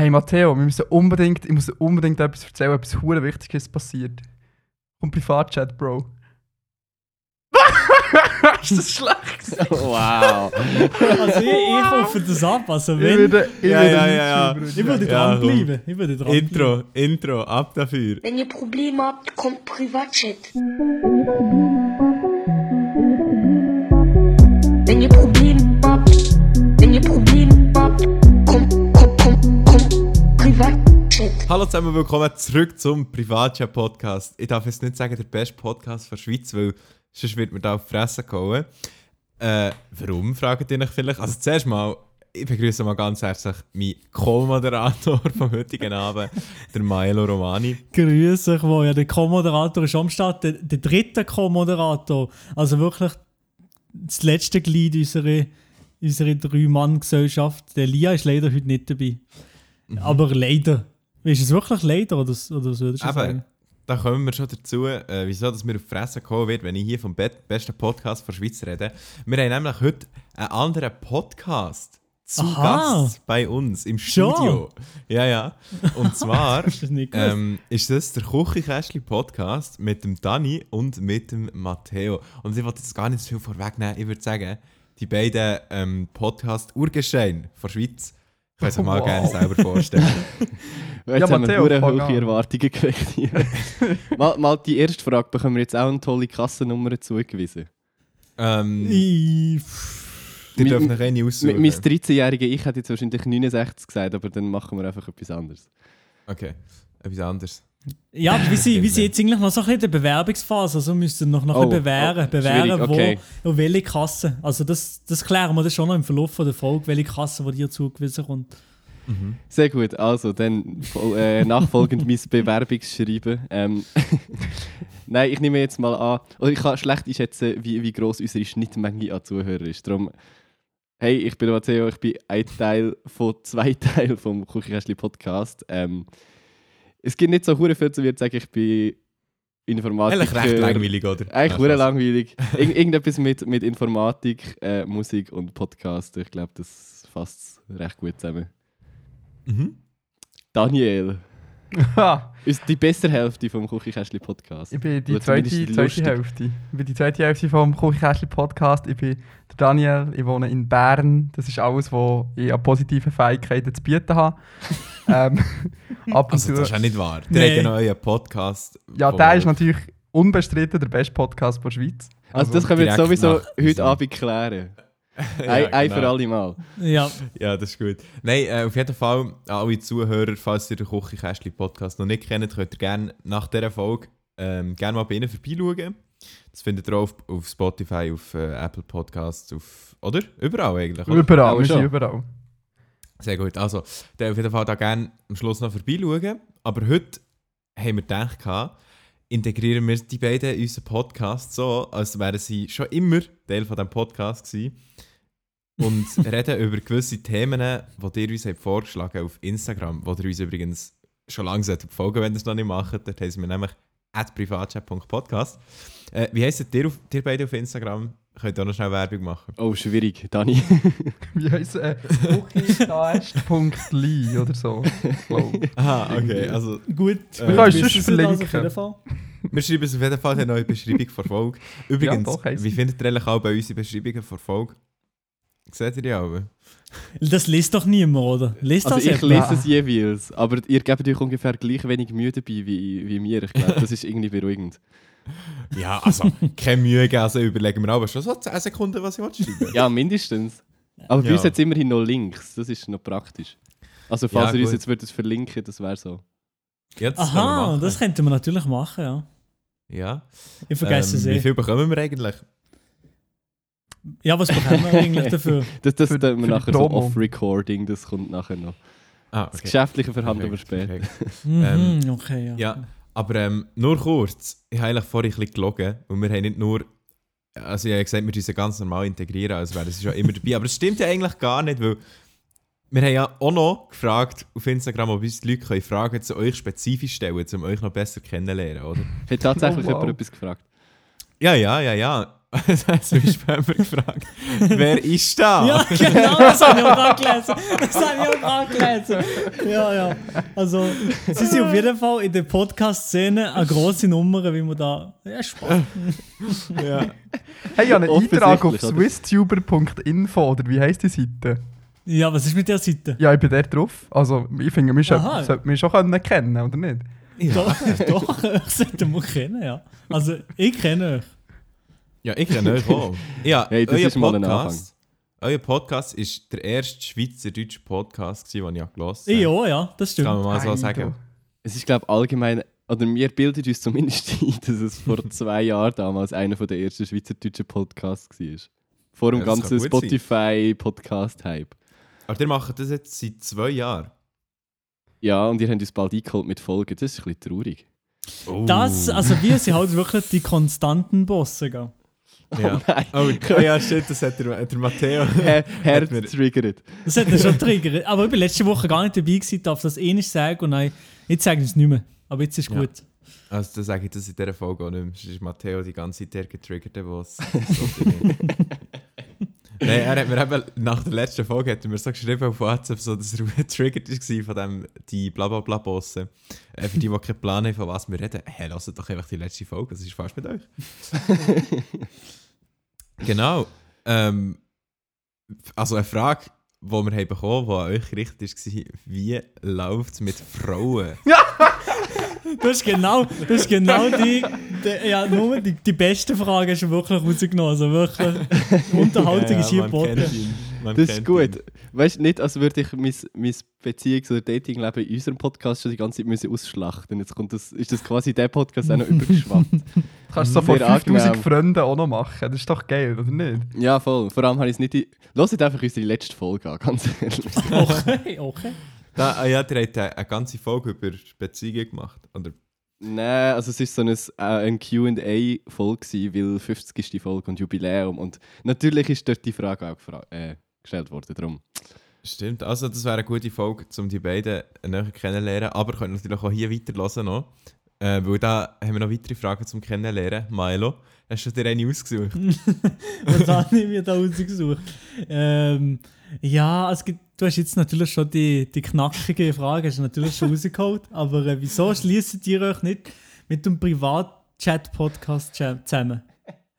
Hey Matteo, wir müssen unbedingt, ich muss unbedingt etwas erzählen, etwas hure Wichtiges passiert. Komm Privatchat, Bro. ist das schlecht? Wow. Also ich, ich hoffe das ab. Also Ich wenn, würde, ich Ja, würde ja, ja, ja. ich würde Ja, dranbleiben. Ich würde dranbleiben. Intro, Intro, ab dafür. Wenn ihr Probleme habt, kommt Privatchat. Wenn ihr Probleme habt, wenn ihr Probleme habt, Hallo zusammen, willkommen zurück zum Privatchat-Podcast. Ich darf jetzt nicht sagen, der beste Podcast der Schweiz, weil sonst wird mir da auf die Fresse gehauen. Äh, warum, fragt ihr euch vielleicht? Also zuerst mal, ich begrüße mal ganz herzlich meinen Co-Moderator vom heutigen Abend, der Maelo Romani. Grüße euch, wo ja der Co-Moderator ist am Start, der, der dritte Co-Moderator. Also wirklich das letzte Glied unserer, unserer Drei-Mann-Gesellschaft. Der Lia ist leider heute nicht dabei. Mhm. Aber leider. Ist es wirklich leider oder, oder was würdest du Aber sagen? da kommen wir schon dazu, äh, wieso dass mir auf die Fresse kommen wird, wenn ich hier vom be besten Podcast der Schweiz rede. Wir haben nämlich heute einen anderen Podcast zu Aha. Gast bei uns im Schon? Studio. Ja, ja. Und zwar das ähm, ist das der Küchenkästchen Podcast mit dem Dani und mit dem Matteo. Und ich wollte jetzt gar nicht zu viel vorwegnehmen. Ich würde sagen, die beiden ähm, Podcast-Urgesteine der Schweiz können sich mal Wow. gerne selber vorstellen. Jetzt Ja, haben Matteo, wir hohe. Erwartungen geweckt hier. mal, mal die erste Frage, bekommen wir jetzt auch eine tolle Kassennummer zugewiesen. ähm, Ich- Mi- dürft noch eine aussuchen. mein 13-jähriger Ich hätte jetzt wahrscheinlich 69 gesagt, aber dann machen wir einfach etwas anderes. Okay, etwas anderes. Ja, aber wir sind, wir sind jetzt eigentlich noch so ein bisschen in der Bewerbungsphase, also müssen noch, noch ein Oh, bisschen bewähren, oh, bewähren schwierig, wo okay. und welche Kasse. Also das, das klären wir dann schon noch im Verlauf der Folge, welche Kasse die dir zugewiesen kommt. Sehr gut, also dann äh, nachfolgend mein Bewerbungsschreiben. Ähm, Nein, ich nehme jetzt mal an, oder ich kann schlecht einschätzen, wie, wie gross unsere Schnittmenge an Zuhörern ist. Darum, hey, ich bin Matteo, ich bin ein Teil von zwei Teilen vom Küchenkästchen Podcast. Ähm, es gibt nicht so hure viel zu mir zu sagen, ich bin Informatiker. Eigentlich recht langweilig, oder? Eigentlich hure Spaß. langweilig. Irgend, irgendetwas mit, mit Informatik, äh, Musik und Podcast. Ich glaube, das fasst recht gut zusammen. Mhm. Daniel, die bessere Hälfte vom Küchenkästchen Podcast. ich bin die Oder zweite, zumindest zweite. Hälfte. Ich bin die zweite Hälfte vom Kuchenkästchen Podcast. Ich bin der Daniel, ich wohne in Bern. Das ist alles, was ich an positiven Fähigkeiten zu bieten habe. ähm, ab und Also, das ist ja nicht wahr. Nee. Der hat ja noch einen Podcast. Ja, der ist natürlich unbestritten der beste Podcast der Schweiz. Also, das können wir jetzt sowieso nach heute Abend klären. Ja, ein, ein genau. für alle Mal. Ja, Ja, das ist gut. Nein, äh, auf jeden Fall, an alle Zuhörer, falls ihr den Küchenkästchen-Podcast noch nicht kennt, könnt ihr gerne nach dieser Folge ähm, gerne mal bei ihnen vorbeischauen. Das findet ihr auch auf, auf Spotify, auf äh, Apple Podcasts, auf, oder? Überall eigentlich, oder? Überall, wir sind schon. überall. Sehr gut. Also, dann auf jeden Fall da gerne am Schluss noch vorbeischauen. Aber heute haben wir gedacht, gehabt, integrieren wir die beiden in unseren Podcast so, als wären sie schon immer Teil von diesem Podcast gewesen. Und reden über gewisse Themen, die ihr uns habt vorgeschlagen auf Instagram, wo ihr uns übrigens schon lange folgen wenn ihr es noch nicht macht. Dort heißen wir nämlich privatchat.podcast. Äh, wie heisst ihr, auf, ihr beide auf Instagram? Könnt ihr auch noch schnell Werbung machen? Oh, schwierig, Dani. Wie heisst es? Äh, Kuchenkästchen.li oder so. Aha, okay. Also, gut. Wir gut, können es verlinken. auf jeden Fall. Wir schreiben es auf jeden Fall in der neuen Beschreibung vor Folge. Übrigens, Ja, doch, wie es. findet ihr eigentlich auch bei unseren Beschreibungen vor Folge? Seht ihr die auch? Das liest doch niemand, oder? Liest Also das ich jemand? lese es jeweils, aber ihr gebt euch ungefähr gleich wenig Mühe dabei wie, wie mir. Ich glaube, das ist irgendwie beruhigend. Ja, also, keine Mühe geben, also überlegen wir aber schon so 10 Sekunden, was ich schreiben Ja, mindestens. Aber bei Ja. uns hat es immerhin noch Links, das ist noch praktisch. Also falls Ja, ihr uns jetzt würdet verlinken, das wäre so. Jetzt Aha, das könnten wir natürlich machen, ja. Ja. Ich vergesse es ähm, Wie eh. viel bekommen wir eigentlich? Ja, was bekommen wir eigentlich dafür? Das, das Für- wir nachher so off-recording, das kommt nachher noch. Ah, Das okay. geschäftliche verhandeln wir Perfekt, später. perfekt. Mhm, okay, ja. Ja, aber ähm, nur kurz. Ich habe eigentlich vorhin ein bisschen gelogen. Und wir haben nicht nur. Also, ich habe gesagt, wir müssen ganz normal integrieren, als wäre das schon immer dabei. Aber das stimmt ja eigentlich gar nicht, weil. Wir haben ja auch noch gefragt auf Instagram, ob uns die Leute können Fragen zu euch spezifisch stellen, um euch noch besser kennenzulernen, oder? Hat tatsächlich Oh, wow. jemand etwas gefragt? Ja, ja, ja, ja. Zum Beispiel haben wir gefragt, wer ist da? Ja, genau, das habe ich auch gerade gelesen. Das habe ich auch gerade gelesen. Ja, ja. Also, sie sind auf jeden Fall in der Podcast-Szene eine grosse Nummer, wie man da. Ja, Spaß. Ja. Hey, ich habe einen Eintrag auf swisstuber.info oder wie heisst die Seite? Ja, was ist mit der Seite? Ja, ich bin dort drauf. Also, ich finde, wir sollten mich schon können kennen, oder nicht? Doch, doch, ich sollte mal kennen, ja. Also, ich kenne euch. Ja, ich kenne euch auch. Ja, Hey, das euer ist mal ein Podcast, euer Podcast ist der erste schweizerdeutsche Podcast, den ich gelesen habe. Auch, ja, das Kann stimmt. man mal so sagen. Es ist, glaube ich, allgemein, oder wir bilden uns zumindest ein, dass es vor zwei Jahren damals einer der ersten schweizerdeutschen Podcasts war. Vor dem Ja, ganzen kann. Spotify-Podcast-Hype. Aber ihr macht das jetzt seit zwei Jahren. Ja, und ihr habt uns bald eingeholt mit Folgen. Das ist ein bisschen traurig. Das, also wir sind halt wirklich die konstanten Bosse. gell? Ja. nein. Oh, oh ja, stimmt, das hat der, der Matteo. Her Herz mir- triggert. Das hat mich schon triggert. Aber ich war letzte Woche gar nicht dabei, gewesen, darf das eh nicht sagen und nein, jetzt sage ich es nicht mehr. Aber jetzt ist Ja. gut. Also, dann sage ich das in dieser Folge auch nicht mehr. Sonst ist Matteo die ganze Zeit der getriggerte Boss. Nein, er hat mir eben nach der letzten Folge hat er mir so geschrieben auf WhatsApp, so, dass er getriggert war von dem, die Blablabla-Bossen. Äh, für die, die keinen Plan haben, von was wir reden. Hey, lasst doch einfach die letzte Folge, das ist fast mit euch. Genau. Ähm, also eine Frage, die wir haben bekommen die an euch gerichtet ist, war, wie läuft es mit Frauen? Das ist genau, das ist genau die, die, ja, nur die, die beste Frage hast du wirklich rausgenommen. Also wirklich, Unterhaltung ist hier geboten. Das ist gut. ihn. Weißt du, nicht, als würde ich mein, mein Beziehungs- oder Datingleben in unserem Podcast schon die ganze Zeit müssen ausschlachten Jetzt kommt das, ist das quasi der Podcast auch noch übergeschwappt. Du kannst es so vor Sehr 5000 angenehm. Freunden auch noch machen. Das ist doch geil, oder nicht? Ja, voll. Vor allem habe ich es nicht... in- Hört einfach unsere letzte Folge an, ganz ehrlich. Okay, okay. Da, ah ja, der hat eine, eine ganze Folge über Beziehungen gemacht. Oder, Nein, also es war so ein, äh, ein Q&A-Folge, gewesen, weil 50 ist die Folge und Jubiläum. Und natürlich ist dort die Frage auch gefra- äh, gestellt worden. Darum. stimmt, also das wäre eine gute Folge, um die beiden näher kennenzulernen. Aber könnt natürlich auch hier weiterhören noch. Äh, weil da haben wir noch weitere Fragen zum Kennenlernen. Milo, hast du dir eine ausgesucht? Was habe ich mir da rausgesucht? Ähm, ja, es gibt, du hast jetzt natürlich schon die, die knackige Frage hast du natürlich schon rausgeholt, aber äh, wieso schließt ihr euch nicht mit dem Privat-Chat-Podcast cha- zusammen?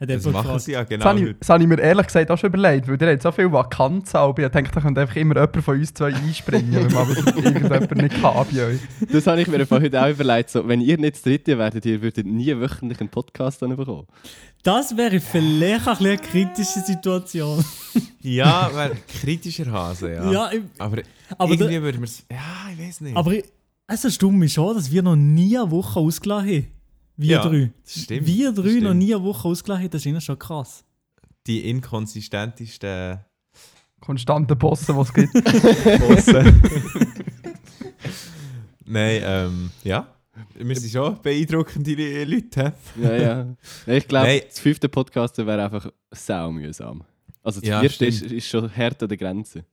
Das jemand machen sie ja Das genau habe, ich, heute. das habe ich mir ehrlich gesagt auch schon überlegt, weil der hat so viel Vakanz, aber ich denke, da könnte einfach immer jemand von uns zwei einspringen, wenn man irgendjemand nicht kann bei euch. Das habe ich mir heute auch überlegt. So, wenn ihr nicht das dritte werdet, ihr würdet nie wöchentlich einen Podcast dann bekommen. Das wäre vielleicht ein bisschen eine kritische Situation. Ja, wäre kritischer Hase, ja. Ja, ich, Aber, aber, irgendwie da, würden wir es. Ja, ich weiß nicht. aber es erstaunt mich schon, dass wir noch nie eine Woche ausgelassen haben. Wir Ja, drei. das stimmt, wir das drei noch stimmt. nie eine Woche ausgelassen haben, das ist ihnen schon krass. die inkonsistentesten Konstante Bossen, die es gibt. Bossen. Nein, ähm, ja. Wir sind schon beeindruckende Le- Leute. Ja, ja. Nein, Ich glaube, Nein. das fünfte Podcast wäre einfach sau mühsam. Also das Ja, vierte ist, ist schon hart an der Grenze.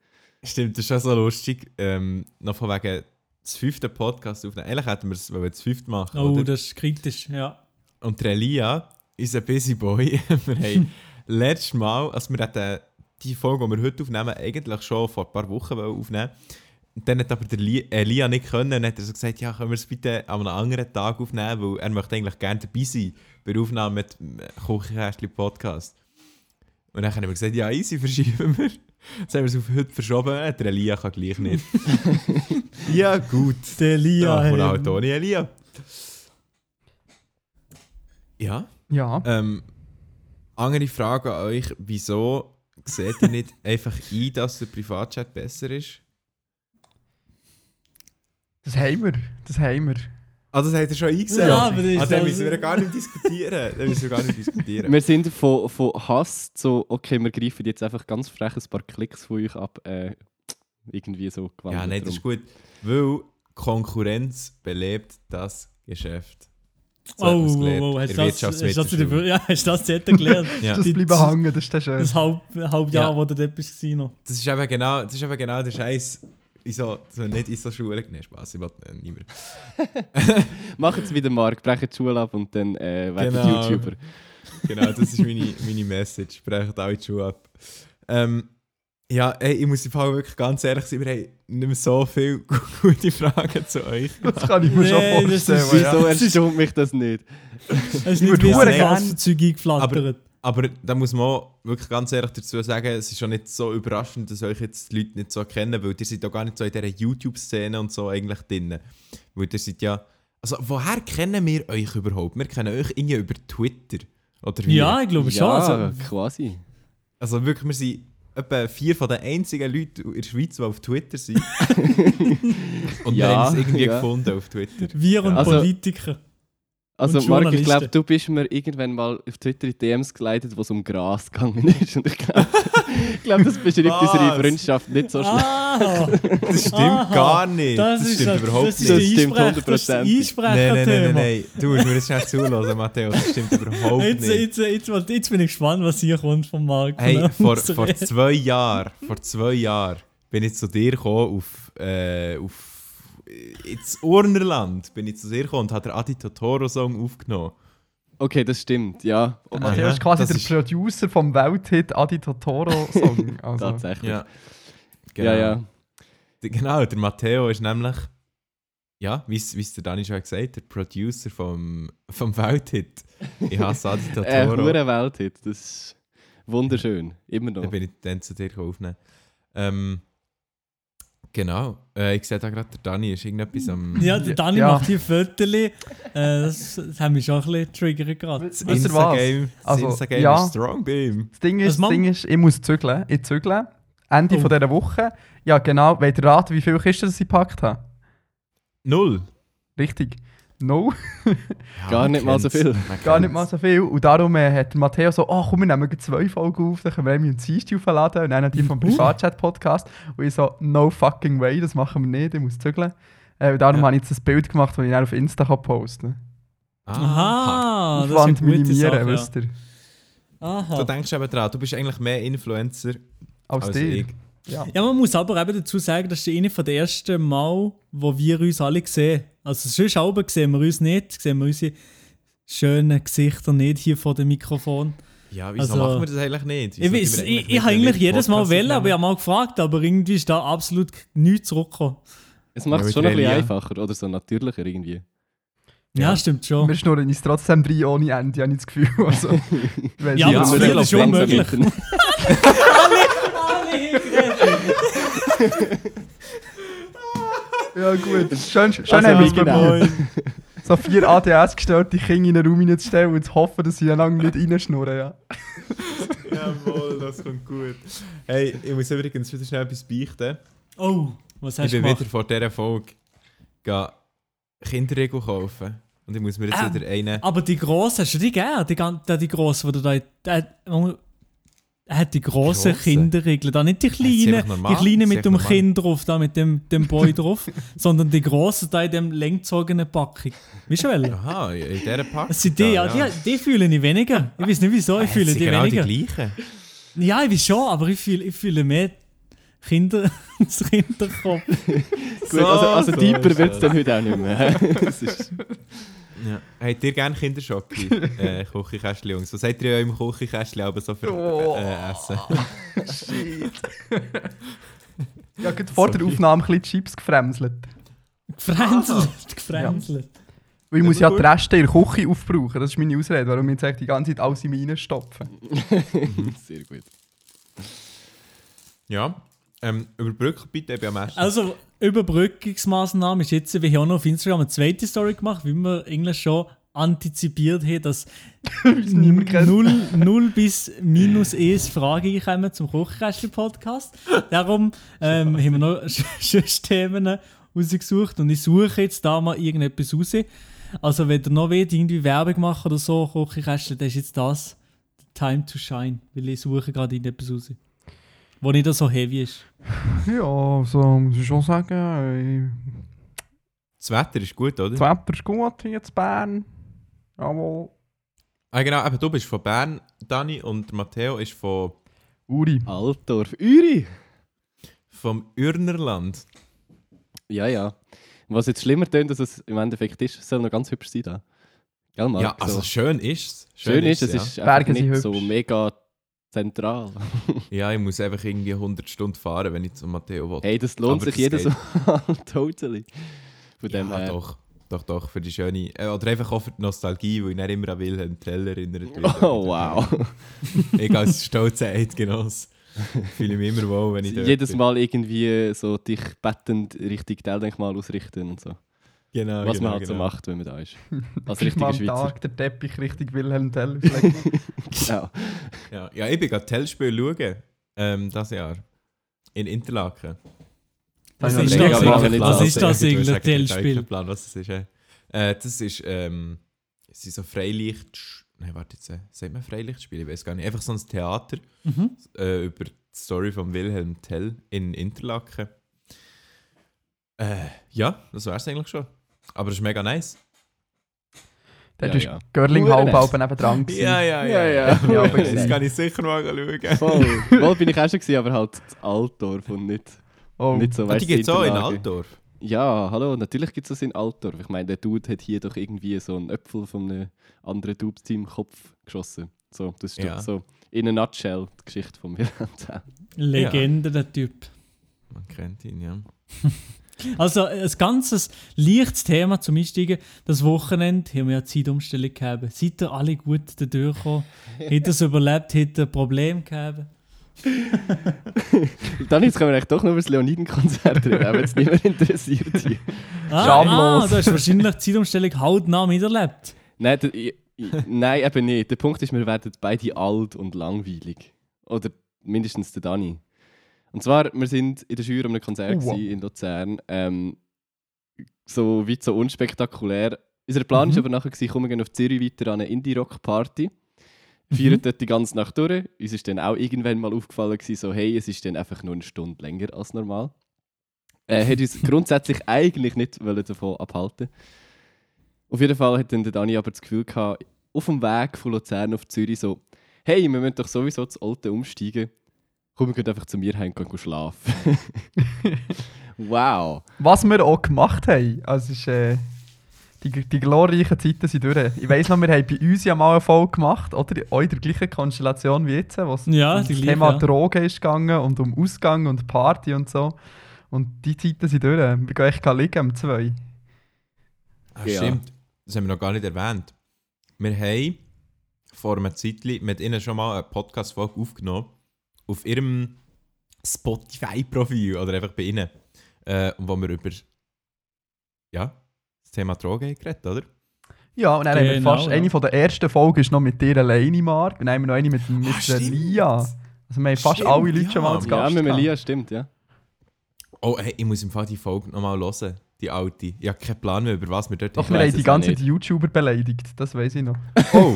Stimmt, das ist schon so lustig. Ähm, noch von wegen das fünfte Podcast aufnehmen. Eigentlich hätten wir es wollen das fünfte machen. Oh, oder? das ist kritisch, ja. Und der Elia ist ein busy boy. wir haben letztes Mal, also wir hatten die Folge, die wir heute aufnehmen, eigentlich schon vor ein paar Wochen aufnehmen und dann hat aber der Li- Elia nicht können. Und dann hat er so gesagt, ja, können wir es bitte an einem anderen Tag aufnehmen, weil er möchte eigentlich gerne dabei sein bei der Aufnahme mit dem Kuchenkästchen Podcast. Und dann haben wir gesagt, ja, easy, verschieben wir. Jetzt haben wir es auf heute verschoben. Der Elia kann gleich nicht. ja, gut. Der Lia. Ja, und hey. halt ohne Elia. Ja. Ja. Ähm, andere Frage an euch: Wieso seht ihr nicht einfach ein, dass der Privatchat besser ist? Das haben wir. Das haben wir. Ah, das habt ihr schon eingesehen? Ja, aber das ist ah, dann so- müssen wir gar nicht diskutieren. Dann müssen wir gar nicht diskutieren. Wir sind von, von Hass zu, okay, wir greifen jetzt einfach ganz frech ein paar Klicks von euch ab, äh, irgendwie so gewandelt. ja, nein, das ist gut. Weil Konkurrenz belebt das Geschäft. So hat Oh, oh, oh, hast du der das, hast du das, der- ja, hast du das dort gelernt? Ja. Das bleiben hängen, das ist dann schön. Das halb, halb Jahr, Ja. wo du dort bist, war noch. Das ist eben genau, das ist eben genau der Scheiß. So, so nicht in so Schule. Nein, Spaß, ich will äh, nicht mehr. Macht es wieder Mark, brechen die Schule ab und dann äh, werden Genau. YouTuber. Genau, das ist meine, meine Message. Sprecht alle die Schuhe ab. Ähm, ja, ey, ich muss im Fall wirklich ganz ehrlich sein, wir haben nicht mehr so viele gute Fragen zu euch. Das kann ich mir Nee, schon vorstellen. ja. Wieso ist- erstaunt mich das nicht? Es ist Ich nicht ein gern- Gasfahrzeug eingeflattert. Aber da muss man auch wirklich ganz ehrlich dazu sagen, es ist schon nicht so überraschend, dass euch jetzt die Leute nicht so kennen, weil ihr seid auch gar nicht so in dieser YouTube-Szene und so eigentlich drin. Weil ihr seid ja... Also woher kennen wir euch überhaupt? Wir kennen euch irgendwie über Twitter. Oder wie? Ja, ich glaube schon. Ja, Also, quasi. Also wirklich, wir sind etwa vier von den einzigen Leuten in der Schweiz, die auf Twitter sind. und wir Ja, haben es irgendwie ja. gefunden auf Twitter. wir und Also- Politiker. Also Marc, ich glaube, du bist mir irgendwann mal auf Twitter in DMs geleitet, wo es um Gras gegangen ist. Und ich glaube, ich glaub, das beschreibt Was? unsere Freundschaft nicht so schlecht. Ah, Das stimmt Aha, gar nicht. das, Das, stimmt das, überhaupt das nicht. ist Das stimmt der Einsprech, das ist das 100%. Nein, nein, nein, nein. Du musst mir das schnell zuhören, Matteo. Das stimmt überhaupt Jetzt, nicht. jetzt, jetzt, jetzt, jetzt bin ich gespannt, was hier kommt vom Markt. Hey, vor, vor zwei Jahren, vor zwei Jahren bin ich zu dir gekommen auf, äh, auf ins Urnerland bin ich zu dir gekommen und habe den Adi Totoro Song aufgenommen. Okay, das stimmt, ja. Der Ah, Matteo ja, ist quasi das der ist- Producer vom Welthit Adi Totoro Song. Also, Tatsächlich. Ja. Ja, ja. Der- Genau, der Matteo ist nämlich, ja, wie es wie es der Dani schon gesagt hat, der Producer vom, vom Welthit. Ich hasse Adi Äh, Totoro. hure Welthit, das ist wunderschön. Immer noch. Dann bin ich dann zu dir aufnehmen. Ähm, genau. Äh, ich sehe da gerade, der Dani ist irgendetwas am... Ja, der Dani Ja. macht hier Fotos. Äh, das, das haben mich schon ein bisschen triggert gerade. Das? Insta-Game Also, Insta ja. ist strong bei ihm. Das Ding ist, das Ding ist, ich muss zügeln. Ich zügle. Ende Oh. von dieser Woche. Ja, genau. Wollt ihr raten, wie viele Kisten sie gepackt haben? Null. Richtig. No. Gar man nicht mal so viel. Man Gar nicht mal so viel. Und darum äh, hat Matteo so, oh komm, wir nehmen zwei Folgen auf, dann können wir irgendwie einen Dienstag aufladen und dann die vom Privatchat-Podcast. Und ich so, no fucking way, das machen wir nicht, ich muss zügeln. Äh, und darum Ja. habe ich jetzt das Bild gemacht, das ich dann auf Insta kann posten Ah, Aha, das ist Aufwand minimieren, Sache, wisst ihr. ja. Du Aha. denkst eben dran, du bist eigentlich mehr Influencer Als als dir. ich. Ja. Ja, man muss aber eben dazu sagen, das ist eine von der ersten Mal, wo wir uns alle sehen. Also sonst auch sehen wir uns nicht, sehen wir unsere schönen Gesichter nicht hier vor dem Mikrofon. Ja, wieso Also- machen wir das eigentlich nicht? Ich, Wieso wir ich, nicht, ich habe eigentlich jedes Mal wählen, aber ich habe mal gefragt, aber irgendwie ist da absolut nichts zurückgekommen. Es macht Ja, es schon ein bisschen einfacher oder so natürlicher irgendwie. Ja, Ja. stimmt schon. Wir schnurren uns trotzdem drei ohne Ende, habe ich das Gefühl. Also, Ja, sie- aber Ja, das wir ist lassen schon langsam möglich. hinten. ja gut. Schön, schön Also, haben wir es genau. So vier ADS-gestörte Kinder in einen Raum reinzustellen und zu hoffen, dass sie lange nicht reinschnurren. Ja. Jawohl, das kommt gut. Hey, ich muss übrigens wieder schnell etwas beichten. Oh, was Ich hast du bin gemacht? wieder vor dieser Folge gehen Kinderregel kaufen. Und ich muss mir jetzt Ähm, wieder einen... Aber die grossen, hast du die gegeben? Die, gan- die, die grossen, die du da... Der, er hat die grossen Grossen? Kinderregeln, da nicht die kleinen, normal? die kleinen mit dem Kind drauf, da mit dem, dem Boy drauf, sondern die grossen da in dem längzogenen Packung. Weißt du welche? Aha, in dieser Packung. Das sind die, ja, die, die fühle ich weniger. Ich weiß nicht wieso, ich Äh, fühle sind die genau weniger. die gleichen. Ja, ich weiß schon, aber ich fühle, ich fühle mehr Kinder, das Kinderkopf. Gut, also, also so deeper ist wird es dann heute auch nicht mehr. das ist, Ja. Habt ihr gerne Kinderschocke? äh, Küchenkästchen, Jungs. Was seid ihr in eurem Küchenkästchen aber so für Oh. äh, Essen? Shit. ja, gerade vor der Aufnahme ein bisschen Chips gefremselt. Gefränzelt, gefränzelt. Weil ich muss Ja, ja die Reste in der Küche aufbrauchen. Das ist meine Ausrede, warum ich jetzt eigentlich die ganze Zeit alles in mich reinstopfen. sehr gut. Ja. Ähm, überbrücken bitte, ich bin am Essen. Also, Überbrückungsmaßnahme ist jetzt, wir haben auch noch auf Instagram eine zweite Story gemacht, wie wir eigentlich schon antizipiert haben, dass niemand kennt. 0, 0 bis minus 1 Fragen kommen zum Kochkästchen-Podcast. Darum ähm, haben wir noch schöne Themen rausgesucht und ich suche jetzt da mal irgendetwas raus. Also, wenn ihr noch wollt, irgendwie Werbung machen oder so, Kochkästchen, dann ist jetzt das Time to Shine, weil ich suche gerade irgendetwas raus. Wo nicht so heavy ist. Ja, so muss ich schon sagen. Das Wetter ist gut, oder? Das Wetter ist gut hier in Bern. Jawohl. Ah, genau, eben, du bist von Bern, Dani, und der Matteo ist von, Uri. Altdorf. Uri! vom Ürnerland. Ja, ja. Was jetzt schlimmer tönt, als es im Endeffekt ist, soll noch ganz hübsch sein da. Gell, Marc? Ja, also so. schön ist es. Schön ist, es ja. ist Berge einfach sind nicht so hübsch. mega zentral. Ja, ich muss einfach irgendwie 100 Stunden fahren, wenn ich zu Matteo will. Hey, das lohnt Aber sich jedes. Mal. totally. Von dem ja, her. doch. Doch, doch, für die schöne... Äh, oder einfach auch für die Nostalgie, weil ich nicht immer an Wilhelm Tell erinnert werde. Oh, wow. Ich als stolzer Eidgenoss fühle ich mich immer wohl, wenn ich Jedes bin. Mal irgendwie so dich bettend Richtung Teildenkmal ausrichten und so. Genau, Was genau, man halt so genau. macht, wenn man da ist. Als richtiger am Schweizer. Tag der Teppich Richtung Wilhelm Tell. Genau. Ja, ja, ich bin gerade Tell-Spiel schauen, ähm, das Jahr. In Interlaken. Was Ja, ist mega das? Was so. ist das Ich ich habe Tellspiel? keinen Plan, was das ist. Äh, das ist, ähm, es sind so Freilicht... Nein, warte jetzt, äh, sagt man Freilichtspiel? Ich weiß gar nicht. Einfach so ein Theater Mhm. äh, über die Story von Wilhelm Tell in Interlaken. Äh, ja, das wäre es eigentlich schon. Aber es ist mega nice. Dort Ja, ist ja. Görling halb halb nebendran. gewesen. ja, ja. Ja, ja. Ja, das kann ich sicher mal schauen. Voll. Wohl bin ich auch schon gewesen, aber halt das Altdorf und nicht, Oh, nicht so, Ah, weißt die gibt es auch in. Altdorf. Ja, hallo, natürlich gibt es das in Altdorf. Ich meine, der Dude hat hier doch irgendwie so einen Äpfel von einem anderen Dude-Team Kopf geschossen. So, das ist Ja. doch so in a nutshell die Geschichte von Wilhelm. Legende, der Typ. Man kennt ihn, ja. Also ein ganzes leichtes Thema zum Einsteigen. Das Wochenende haben wir ja Zeitumstellung gehabt. Seid ihr alle gut durchgekommen? Habt ihr es überlebt? Habt ihr ein Problem gehabt? Dann jetzt können wir doch noch über das Leoniden-Konzert reden, wenn es niemand interessiert hier. Ah, Schamlos. ah, du hast wahrscheinlich die Zeitumstellung hautnah miterlebt. Nein, der, ich, nein, eben nicht. Der Punkt ist, wir werden beide alt und langweilig. Oder mindestens der Dani. Und zwar, wir sind in der Jury an einem Konzert Oh, wow. in Luzern. Ähm, so weit so unspektakulär. Unser Plan Mhm. war aber nachher, gewesen, kommen wir auf Zürich weiter an eine Indie-Rock-Party. Mhm. Feiern dort die ganze Nacht durch. Uns ist dann auch irgendwann mal aufgefallen, gewesen, so, hey, es ist dann einfach nur eine Stunde länger als normal. Äh, hat uns grundsätzlich eigentlich nicht davon abhalten Auf jeden Fall hat dann der Dani aber das Gefühl gehabt, auf dem Weg von Luzern auf Zürich so, hey, wir müssen doch sowieso das Alte umsteigen. Komm, wir gehen einfach zu mir heim und schlafen. wow. Was wir auch gemacht haben, also ist, äh, die, die glorreichen Zeiten sind durch. Ich weiss noch, wir haben bei uns ja mal eine Folge gemacht, oder? Auch in der gleichen Konstellation wie jetzt, wo es Ja, um das gleiche, Thema ja. Drogen ist gegangen und um Ausgang und Party und so. Und die Zeiten sind durch. Wir gehen echt liegen um zwei. Ja. Stimmt, das haben wir noch gar nicht erwähnt. Wir haben vor einer Zeit mit ihnen schon mal eine Podcast-Folge aufgenommen. Auf ihrem Spotify-Profil oder einfach bei ihnen. Äh, wo wir über ja, das Thema Drogen geredet, oder? Ja, und dann haben wir Genau, fast, ja. eine von der ersten Folgen ist noch mit dir alleine, Marc. Dann haben wir noch eine mit, mit der stimmt. Lia. Also wir haben fast Stimmt, alle Leute ja. schon mal zu Ja, Gast mit gehabt. Melia stimmt, ja. Oh, hey, ich muss im Fall die Folge nochmal hören, die alte. Ich habe keinen Plan mehr, über was wir dort Doch, Ich wir haben die es ganze auch Zeit YouTuber beleidigt, das weiß ich noch. Oh!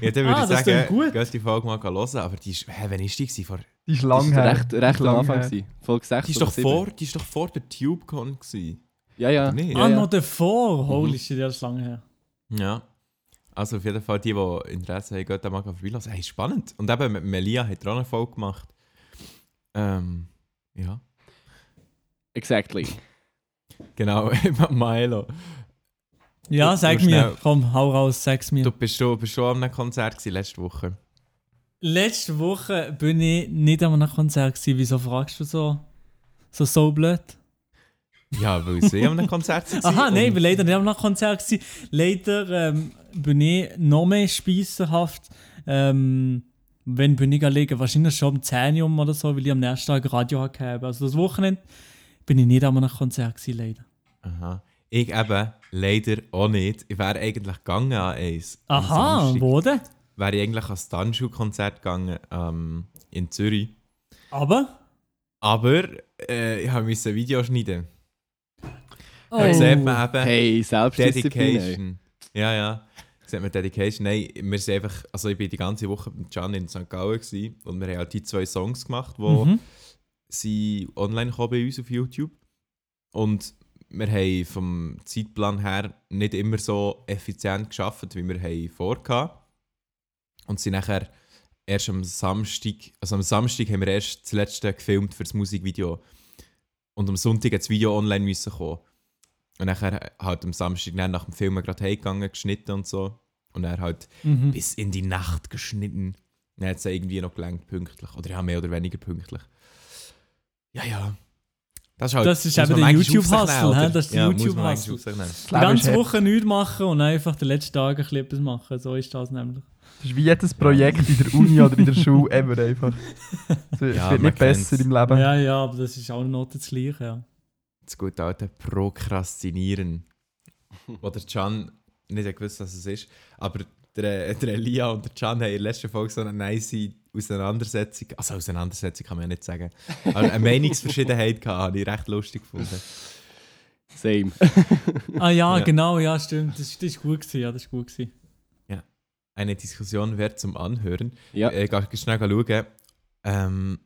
ja, dann würde Ah, ich sagen, gut. geht die Folge mal hören. Aber die ist, hä, wann ist die gewesen? Vor, Die ist lang war her. recht, recht am lang Anfang. her. gewesen. Folge 6 die, ist doch 7. vor, die ist doch vor der TubeCon gewesen. Ja, ja. Nicht? ah, ja, noch ja. davor. Holy shit, das ist lange her. Ja. Also auf jeden Fall, die, die Interesse haben, gehen da mal vorbeilesen. Hey, spannend. Und eben, mit Melia hat er auch eine Folge gemacht. Ähm, ja. Exactly. Genau, Milo. Ja, Du- sag du mir. schnell. Komm, hau raus, sag's mir. Du bist schon, bist schon an einem Konzert gewesen, letzte Woche. Letzte Woche bin ich nicht an einem Konzert gewesen. Wieso fragst du so? So, so blöd? Ja, weil sie an einem Konzert waren. Aha, nein, ich bin leider nicht an einem Konzert gewesen. Leider ähm, bin ich noch mehr speissenhaft. Ähm, wenn bin ich gelegen? Wahrscheinlich schon um 10 Uhr oder so, weil ich am nächsten Tag Radio hatte. Also das Wochenende bin ich nicht an einem Konzert gewesen, leider. Aha. Ich eben leider auch nicht. Ich wäre eigentlich gegangen an eins. Aha, wo denn? Wäre ich eigentlich an das Tanzschuh-Konzert gegangen ähm, in Zürich. Aber? Aber äh, ich musste ein Video schneiden. Oh. Da sieht man eben Hey. Dedication. Ja, ja. Sieht man Dedication. Nein, wir sind einfach, also ich bin die ganze Woche mit Can in St. Gallen gewesen, und wir haben halt die zwei Songs gemacht, die Sie online kommen bei uns auf YouTube. Und wir haben vom Zeitplan her nicht immer so effizient geschafft, wie wir haben vorgehabt. Und sind nachher erst am Samstag, also am Samstag haben wir erst das letzte gefilmt für das Musikvideo. Und am Sonntag hat das Video online müssen kommen. Und nachher halt am Samstag nach dem Film gerade heimgegangen, geschnitten und so. Und er halt Mhm. bis in die Nacht geschnitten. Dann hat es irgendwie noch gelangt, pünktlich. Oder ja, mehr oder weniger pünktlich. Ja, ja. Das ist, halt, Das ist eben der YouTube-Hustle, oder? Das ist der ja, YouTube-Hustle. ist ganze. Woche nichts machen und einfach den letzten Tag ein bisschen etwas machen. So ist das nämlich. Das ist wie jedes Projekt in der Uni oder in der Schule ever einfach. Es wird Ja, nicht besser kennt's. im Leben. Ja, ja, aber das ist auch noch das Gleiche, ja. Das gute alte Prokrastinieren. Wo der Can nicht gewusst, was es ist. Aber der, der Elia und der Can haben in der letzten Folge so eine nice Auseinandersetzung. Also Auseinandersetzung kann man ja nicht sagen. Aber eine Meinungsverschiedenheit gehabt, habe ich recht lustig gefunden. Same. Ah ja, Ja. genau, ja, stimmt. Das, das ist gut gewesen, ja, das ist gut gewesen. Eine Diskussion wert zum Anhören. Ja. Ich gehe schnell schauen, ähm,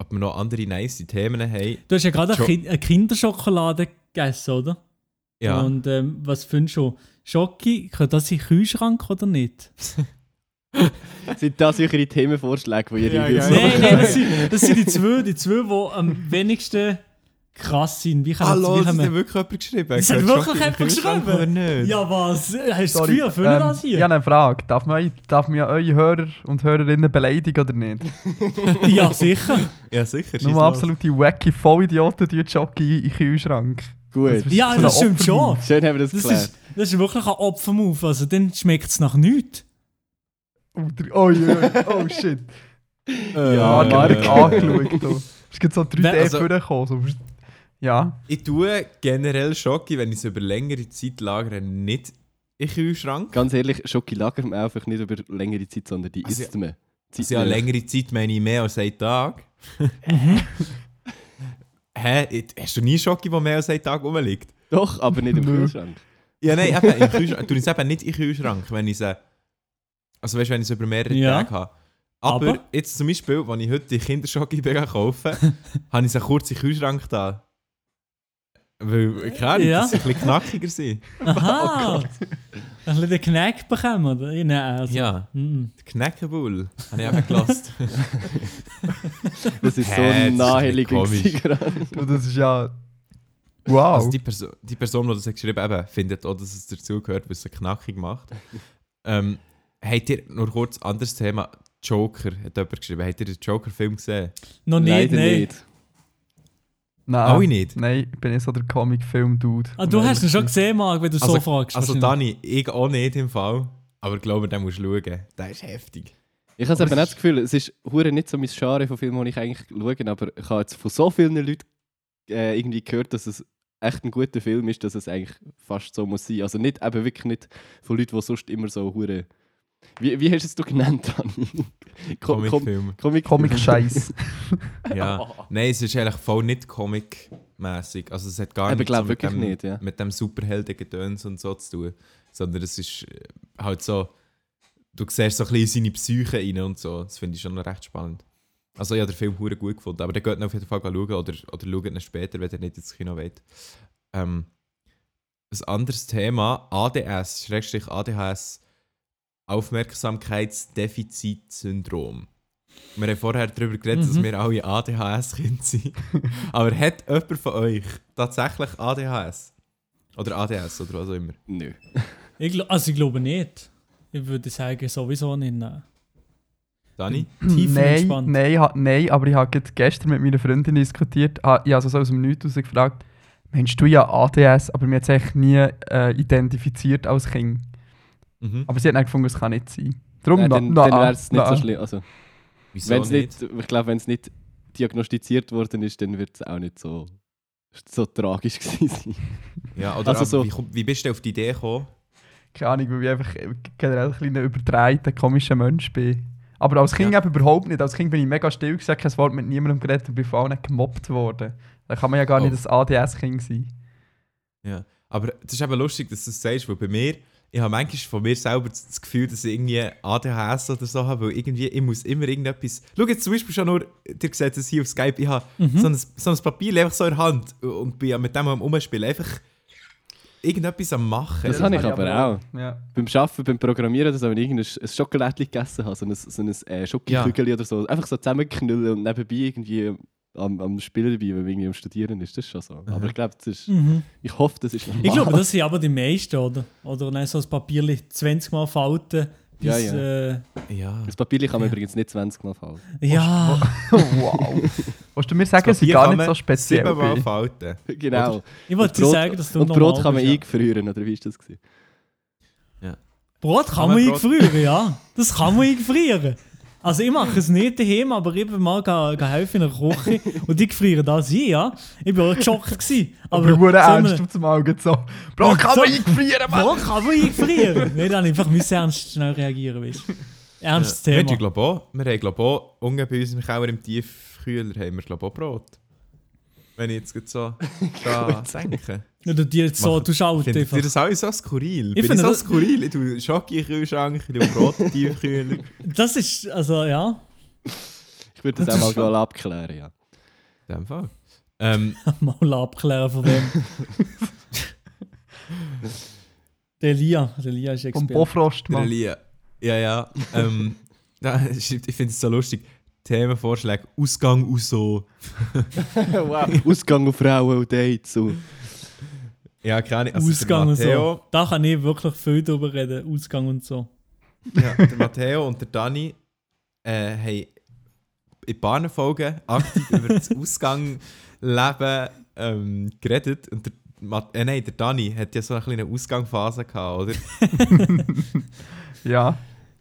ob wir noch andere nice Themen haben. Du hast ja gerade eine, eine Kinderschokolade gegessen, oder? Ja. Und ähm, was findest du? Schoki, kann das in den Kühlschrank oder nicht? Sind das eure Themenvorschläge, die ihr Ja, ja, ja, Nein, nein, das sind, das sind die zwei, die zwei, die am wenigsten krass sind. Wie kann Hallo, wie das hat wirklich jemand geschrieben. Das hat wirklich jemand geschrieben? Oder nicht? Ja, was? Hast du das Gefühl, erfüllen ähm, das Ich hier? habe eine Frage. Darf man, darf man eure Hörer und Hörerinnen beleidigen oder nicht? Ja, sicher. Ja, sicher. Nur absolute wacky Vollidioten die Jockey in den Kühlschrank. Gut. Ja, das stimmt schon. Schön haben wir das, Das geklärt. ist, das ist wirklich ein Opfermove. Also dann schmeckt es nach nichts. Oh, oh, oh, oh shit. Äh, Ja, Ja, Mark ja. angeschaut. Es gibt so 3D Wer- also- vorgekommen. So. Ja. Ich tue generell Schoki, wenn ich es über längere Zeit lagere, nicht in den Kühlschrank. Ganz ehrlich, Schoki lagert man einfach nicht über längere Zeit, sondern die Also isst man. Also ja, längere Zeit meine ich mehr als einen Tag. Hä? Hast du nie Schoki, der mehr als einen Tag rumliegt? Doch, aber nicht im. Kühlschrank. Ja, nein, eben, im Kühlschrank. Tue ich es eben nicht in den Kühlschrank, wenn ich sie... Also weißt du, wenn ich es über mehrere Ja. Tage habe. Aber, Aber? jetzt zum Beispiel, als ich heute die Kinderschoki bin kaufen, habe ich sie kurz den Kühlschrank da. Weil, keine Ahnung, Ja. dass sie ein bisschen knackiger. Aha! ein bisschen den Knack bekommen, oder? Nein, also. Ja, Mhm. die Knäckebull habe ich eben gelassen. Das ist so naheliegend ein. Du, das ist ja. Wow. Also die, Perso die Person, die das geschrieben hat, findet auch, dass es dazugehört, weil es sie knackig macht. ähm, habt ihr, nur kurz anderes Thema, Joker, hat jemand geschrieben. Habt ihr den Joker-Film gesehen? Noch nicht, Leider nein. nicht. Nein. Alle nicht? Nein, ich bin nicht so der Comic-Film-Dude. Ah, du hast ihn schon gesehen, Marc, wenn du so fragst. Also. Dani, ich auch nicht im Fall. Aber ich glaube, den musst du schauen. Der ist heftig. Ich habe Aber eben nicht das Gefühl, es ist hure nicht so mein Genre von Filmen, die ich eigentlich schaue, aber ich habe jetzt von so vielen Leuten äh, irgendwie gehört, dass es echt ein guter Film ist, dass es eigentlich fast so muss sein. Also nicht, eben wirklich nicht von Leuten, die sonst immer so hure... Wie, wie hast du es du genannt, Dani? Comic-Film. Comic Comic-Scheiß. Ja. Nein, es ist eigentlich voll nicht comic-mäßig. Also es hat gar nichts so mit, wirklich dem, nicht, ja. mit dem Superhelden-Gedöns und so zu tun. Sondern es ist äh, halt so, du siehst so ein bisschen in seine Psyche rein und so. Das finde ich schon noch recht spannend. Also ich habe den Film hure gut gefunden, aber der geht auf jeden Fall schauen oder, oder schaut ihn später, wenn ihr nicht ins Kino wollt. Ähm, ein anderes Thema, ADS, Schrägstrich ADHS, Aufmerksamkeitsdefizitsyndrom. Wir haben vorher darüber geredet, dass Mhm. wir alle ADHS-Kinder sind. Aber hat jemand von euch tatsächlich ADHS? Oder ADS oder was auch immer? Nö. Ich, also ich glaube nicht. Ich würde sagen, sowieso nicht. Nein. Dani? Tief nein, entspannt. nein, nein, aber ich habe gestern mit meiner Freundin diskutiert. Ha, ich habe also so aus dem Nichts gefragt, Mensch, du ja ADS, aber mir hat es eigentlich nie äh, identifiziert als Kind. Mhm. Aber sie hat gefunden, es kann nicht sein. Darum Nein, na- dann na- dann wäre es nicht so schlimm. Also, Wieso wenn's nicht? nicht, ich glaube, wenn es nicht diagnostiziert worden ist, dann wird es auch nicht so, so tragisch gewesen sein. Ja, oder Also so- wie, wie bist du auf die Idee gekommen? Keine Ahnung, weil ich einfach generell ein kleiner überdrehter, komischer Mensch bin. Aber als Kind eben überhaupt nicht. Als Kind bin ich mega still, gesagt, kein Wort mit niemandem geredet und bin vor allem nicht gemobbt worden. Da kann man ja gar Oh. nicht das ADS-Kind sein. Ja. Aber es ist eben lustig, dass du das sagst, weil bei mir, ich habe manchmal von mir selber das das Gefühl, dass ich irgendwie ADHS oder so habe, weil irgendwie, ich muss immer irgendetwas... Schau jetzt zum Beispiel schon nur, ihr seht es hier auf Skype, ich habe Mhm. so, ein, so ein Papier einfach so in der Hand und bin ja mit dem am Umspielen. Einfach irgendetwas am Machen. Das Ja, habe ich aber auch. Ja. Beim Arbeiten, beim Programmieren, dass wenn ich irgendein ein Schokolädchen gegessen habe, so ein, so ein äh, Schokokügel oder so, einfach so zusammenknüllen und nebenbei irgendwie am, am Spielen dabei, wenn irgendwie am Studieren ist. Das ist schon so. Aber ich glaube, das ist. Mhm. Ich hoffe, das ist normal. Ich glaube, das sind aber die meisten, oder? Oder dann so ein Papier 20 Mal falten. Bis, Ja, ja, ja. Äh, Ja. Das Papier kann man übrigens nicht 20 Mal falten. ja. wow. Willst du mir sagen, sie Papier gar nicht so speziell Siebenmal bin? falten. Genau. Ich wollte dir sagen, dass du und Brot kann man ja. eingefrieren, oder wie ist das? Gewesen? Brot kann, Kann man man Brot- eingefrieren, ja. Das kann man eingefrieren. Also ich mache es nicht daheim, aber ich bin mal ga, ga helfen in der Küche und die gefrieren das ein, ja. Ich war auch geschockt. Gewesen. Aber du so ernst auf dem Auge so. Bro, kann So- man eingefrieren, Mann! Brot kann man eingefrieren. Nein, dann einfach müssen ernst schnell reagieren, weißt du. Ernstes Wir Thema. haben, glaube auch, wir haben, glaube auch, unten bei uns im Keller im Tiefkühler haben wir, glaube auch Brot. Wenn ich jetzt gerade so da denke. Oder die jetzt so, du schaust Findet einfach. ihr das alles so skurril? Ich finde so das- skurril? Ich tue Schoki in den Kühlschrank, ich tue Brot in den Tiefkühler. Das ist, also ja, Ich würde das, Das auch mal abklären, ja. In dem Fall. Ähm, mal abklären von dem. der Lia, der Lia ist Vom Experte. Bofrost, der Mann. Elia. Ja, ja. Ähm, ich finde es so lustig. Themenvorschläge, Ausgang und so. wow. Ausgang auf Frauen und Dates. So. Ja, keine Ahnung. Also Ausgang und so. Da kann ich wirklich viel drüber reden. Ausgang und so. Ja, der Matteo und der Dani äh, haben in ein paar Folgen aktiv über das Ausgangleben ähm, geredet. Und der, Mat äh, nein, der Dani hat ja so eine kleine Ausgangsphase gehabt, oder? Ja.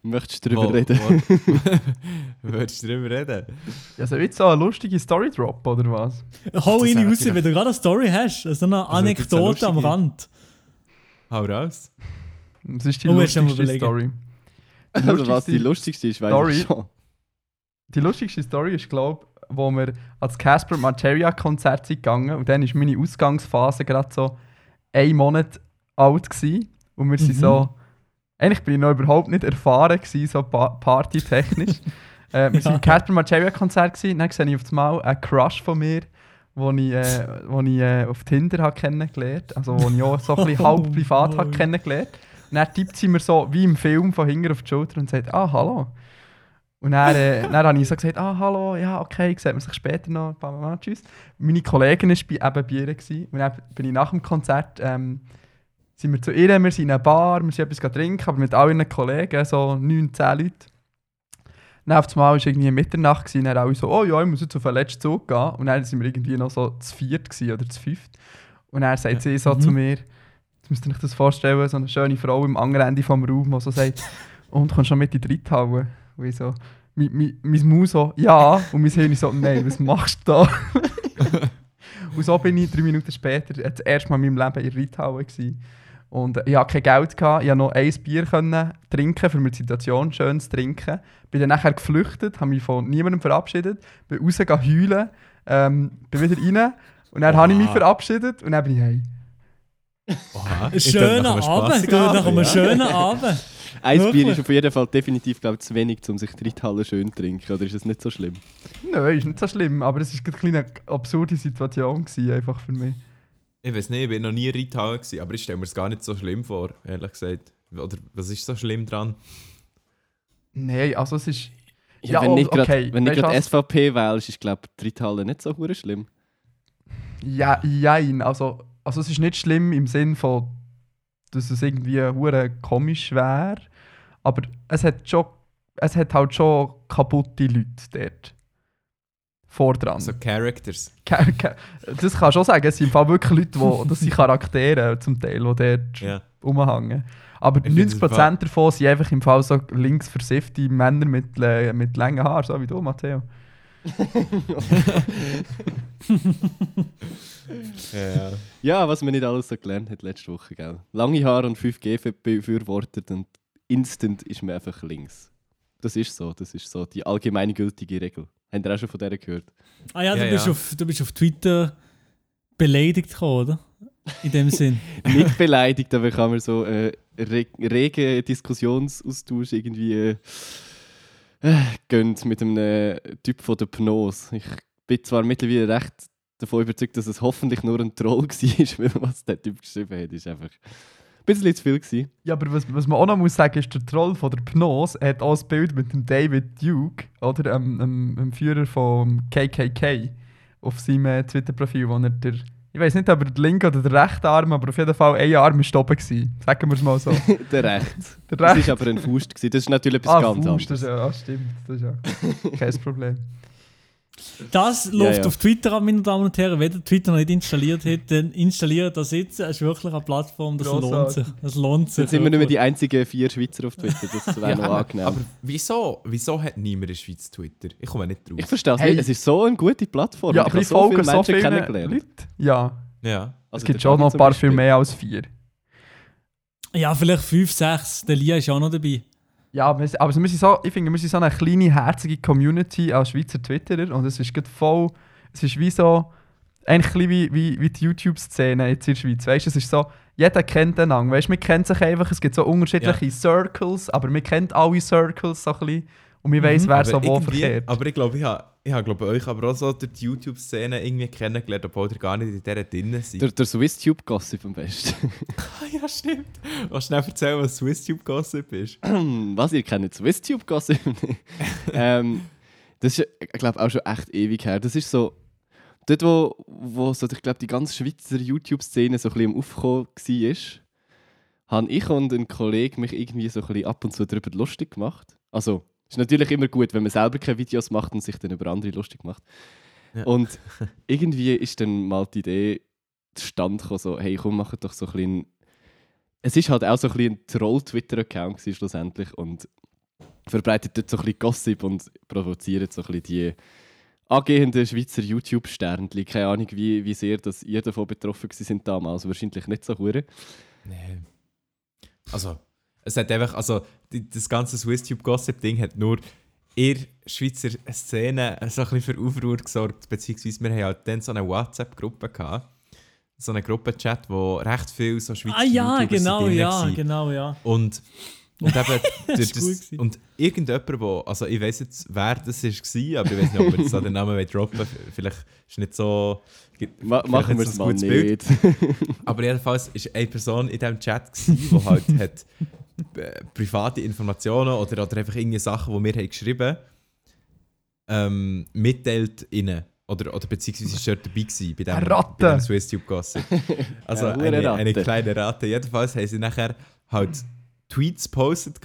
Möchtest du darüber Wo- reden? Würdest du darüber reden? Ja, so jetzt so eine lustige Story drop, oder was? Hau ihn raus, wenn du gerade eine Story hast. Also eine Also, eine Anekdote am Rand. Hau raus. Das ist die Oh, du mal lustigste. Story. Die Also, was lustigste- die lustigste ist, weiß Story. ich schon. Die lustigste Story ist, glaube ich, wo wir ans Casper Materia Konzert sind gegangen und dann war meine Ausgangsphase gerade so ein Monat alt gewesen. und wir sind Mhm. so, eigentlich bin ich noch überhaupt nicht erfahren gewesen, so pa partytechnisch. äh, wir sind Ja. im Casper Materia Konzert gewesen, dann sehe ich auf einmal einen Crush von mir, wo ich, äh, wo ich äh, auf Tinder habe kennengelernt, also wo ich auch so ein bisschen halb privat Oh, habe kennengelernt. Und dann tippt sie mir so wie im Film von hinten auf die Schulter und sagt, ah, hallo. Und dann, äh, dann habe ich so gesagt, ah, hallo, ja, okay, sieht man sich später noch, ein paar Mal, tschüss. Meine Kollegin war bei, eben bei ihr. Gewesen. Und dann bin ich nach dem Konzert, ähm, sind wir zu ihr, wir sind in einer Bar, wir sind etwas trinken, aber mit all ihren Kollegen, so 9, 10 Leute. Dann auf einmal war irgendwie Mitternacht, gewesen, dann alle so, oh ja, ich muss jetzt auf den letzten Zug gehen. Und dann sind wir irgendwie noch so zu viert gewesen, oder zu fünft. Und dann sagt sie so Mhm. zu mir, jetzt müsst ihr euch das vorstellen, so eine schöne Frau im anderen Ende vom Raum, die so sagt, und kommst schon mit in die Reithalle? Und ich so, mi- mi- mein Maus so, ja, und mein Hirn so, nein, was machst du da? und so bin ich drei Minuten später das erste Mal in meinem Leben in der Reithalle gewesen. Und ich hatte kein Geld, gehabt, ich konnte noch ein Bier können trinken, für mir die Situation schön zu trinken. Bin dann nachher geflüchtet, habe mich von niemandem verabschiedet, bin raus heulen, ähm, bin wieder rein und dann habe ich mich verabschiedet und dann bin ich heim. Oha, Ein schöner Abend, du, nach einem schönen Abend. Ein Bier ist auf jeden Fall definitiv glaub, ich, zu wenig, um sich die Reithalle schön zu trinken. Oder ist es nicht so schlimm? Nein, ist nicht so schlimm, aber es war eine kleine absurde Situation gewesen, einfach für mich. Ich weiß nicht, ich bin noch nie in Reithalle gewesen, aber ich stelle mir es gar nicht so schlimm vor, ehrlich gesagt. Oder was ist so schlimm dran? Nein, also es ist... Ja, Ja, wenn oh, nicht okay, gerade? SVP wählst, ist glaube die Reithalle nicht so hure schlimm. Ja, jein. Also, also es ist nicht schlimm im Sinn von, dass es irgendwie hure komisch wäre, aber es hat schon, es hat halt schon kaputte Leute dort. Vordran. So Characters. Das kann schon sagen, es sind im Fall wirklich Leute, die, das sind Charaktere zum Teil, die dort Ja. rumhängen. Aber Ich find's 90% davon sind einfach im Fall so links versiffte Männer mit, mit langen Haaren, so wie du, Matteo. Ja. Ja, was man nicht alles so gelernt hat letzte Woche, gell? Lange Haare und 5G für- befürwortet und instant ist man einfach links. Das ist so, das ist so die allgemeingültige Regel. Habt ihr auch schon von der gehört? Ah ja, du, Ja, bist, ja. Auf, du bist auf Twitter beleidigt gekommen, oder? In dem Sinn. Nicht beleidigt, aber kann man so äh, re rege Diskussionsaustausch irgendwie äh, äh, gönnt mit einem Typ von der Pnose. Ich bin zwar mittlerweile recht davon überzeugt, dass es hoffentlich nur ein Troll war, weil was der Typ geschrieben hat, ist einfach ein bisschen zu viel gewesen. Ja, aber was, was man auch noch muss sagen, ist, der Troll von der Pnose hat auch ein Bild mit dem David Duke, oder? Dem, dem, dem Führer vom KKK. auf seinem äh, Twitter-Profil, wo er der, ich weiß nicht, ob er der linke oder der rechte Arm, aber auf jeden Fall ein Arm ist oben gewesen. Sagen wir es mal so. Der Recht. Der Das rechte. war aber ein Faust. gewesen. Das ist natürlich etwas Ah, ganz Faust, anderes. das ist ja, ah, stimmt. Das ist ja kein Problem. Das Ja, läuft ja. auf Twitter ab, meine Damen und Herren. Wenn ihr Twitter noch nicht installiert habt, dann installiert das jetzt. Es ist wirklich eine Plattform, das lohnt Grossartig. sich. Das lohnt sich. Dann sind wir nicht mehr die einzigen vier Schweizer auf Twitter. Das wäre noch angenehm. Aber wieso, wieso hat niemand in der Schweiz Twitter? Ich komme nicht drauf. ich verstehe es Hey. nicht. Es ist so eine gute Plattform. Ja, Ich aber habe ich folge so Menschen viele kennengelernt. Leute. Ja, ja. es Also gibt der schon noch ein paar viel mehr als vier. Ja, vielleicht fünf, sechs. Der Lia ist auch noch dabei. Ja, aber wir sind so, ich finde, wir sind so eine kleine, herzige Community als Schweizer Twitterer und es ist voll, es ist wie so, eigentlich wie, wie, wie die YouTube-Szene jetzt in der Schweiz, weißt du, es ist so, jeder kennt den Ang, weißt du, man kennt sich einfach, es gibt so unterschiedliche Circles, aber man kennt alle Circles so ein bisschen und man weiss, wer so wo verkehrt. aber ich glaube, ich habe ich hab, glaube euch aber auch so durch die YouTube-Szene irgendwie kennengelernt, obwohl ihr gar nicht in dieser drin seid. Der, der SwissTube-Gossip am besten. ja, stimmt. Was schnell erzählen, was SwissTube-Gossip ist. Was, ihr kennt SwissTube-Gossip? ähm, das ist, ich glaube, auch schon echt ewig her. Das ist so, dort wo, wo so, ich glaube, die ganze Schweizer YouTube-Szene so ein bisschen am Aufkommen war, haben ich und ein Kollege mich irgendwie so ein bisschen ab und zu darüber lustig gemacht. Also, ist natürlich immer gut, wenn man selber keine Videos macht und sich dann über andere lustig macht. Ja. Und irgendwie ist dann mal die Idee zustande gekommen, so, hey, komm, mach doch so ein bisschen... Es ist halt auch so ein bisschen ein Troll-Twitter-Account schlussendlich und verbreitet dort so ein bisschen Gossip und provoziert so ein bisschen die angehenden Schweizer YouTube-Sternchen. Keine Ahnung, wie, wie sehr dass ihr davon betroffen sind damals. Wahrscheinlich nicht so hure. Nee. Also, es hat einfach, also die, das ganze SwissTube-Gossip-Ding hat nur in Schweizer Szene so ein bisschen für Aufruhr gesorgt, beziehungsweise wir haben halt dann so eine WhatsApp-Gruppe gehabt, so eine Gruppe-Chat, wo recht viel so Schweizer Ah ja, genau, ja, genau, ja. Und, und eben, das, gewesen. und irgendjemand, wo, also ich weiß jetzt, wer das war, aber ich weiß nicht, ob wir jetzt den Namen droppen wollen. Vielleicht ist nicht so. Ma machen wir nicht es mal gutes Bild. nicht. Aber jedenfalls war eine Person in diesem Chat, die halt hat, äh, private Informationen oder, oder einfach irgendwelche Sachen, die wir haben geschrieben ähm, mitteilt ihnen. Oder, oder beziehungsweise ist dort dabei gewesen, bei dem, Eine Ratte. bei dem SwissTube Gossip. Also eine, eine Ratte. kleine Ratte. Jedenfalls haben sie nachher halt Tweets gepostet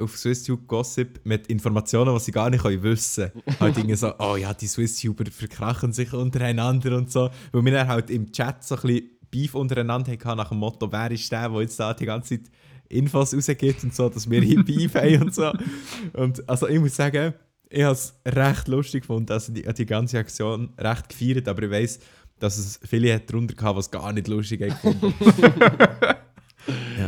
auf SwissTube Gossip mit Informationen, die sie gar nicht wissen können. halt irgendwie so, oh ja, die SwissTuber verkrachen sich untereinander und so. Weil wir dann halt im Chat so ein bisschen Beef untereinander hatten nach dem Motto, wer ist der, der jetzt da die ganze Zeit Infos rausgibt und so, dass wir hier Beef haben und so. Und also ich muss sagen, ich habe es recht lustig gefunden, also die, die ganze Aktion recht gefeiert, aber ich weiss, dass es viele hat darunter gehabt, was gar nicht lustig gefunden.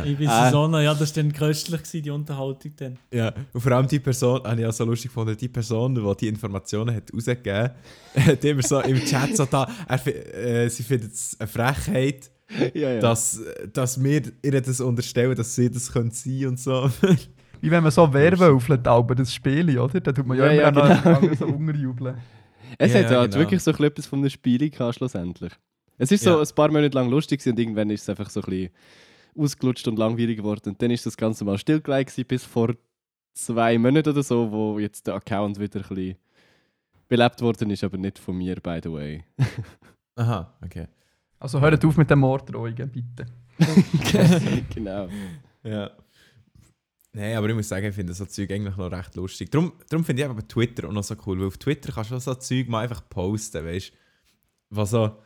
Ich bin Äh. so, ja, das war dann köstlich, gewesen, die Unterhaltung dann. Ja, und vor allem die Person, habe ich auch so lustig gefunden, die Person, die die Informationen hat rausgegeben hat, immer so im Chat so da, er, äh, sie findet es eine Frechheit, ja, ja. dass, dass wir ihr das unterstellen, dass sie das können sein und so. Wie wenn man so Werwölfelt, aber das Spiel, oder? Da tut man ja, Ja, immer ja, noch genau. genau. so unterjubeln. Es Ja, hat ja, halt genau. wirklich so ein etwas von einem Spiel gehabt, schlussendlich. Es ist so Ja. ein paar Monate lang lustig gewesen und irgendwann ist es einfach so ein bisschen ausgelutscht und langweilig geworden. Und dann ist das Ganze mal stillgelegt gewesen, bis vor zwei Monaten oder so, wo jetzt der Account wieder ein bisschen belebt worden ist, aber nicht von mir, by the way. Aha, okay. Also hört auf mit den Morddrohungen, bitte. genau. Ja. Nein, aber ich muss sagen, ich finde so Zeug eigentlich noch recht lustig. Darum, darum finde ich aber Twitter auch noch so cool, weil auf Twitter kannst du so Zeug mal einfach posten, weißt du? Was so.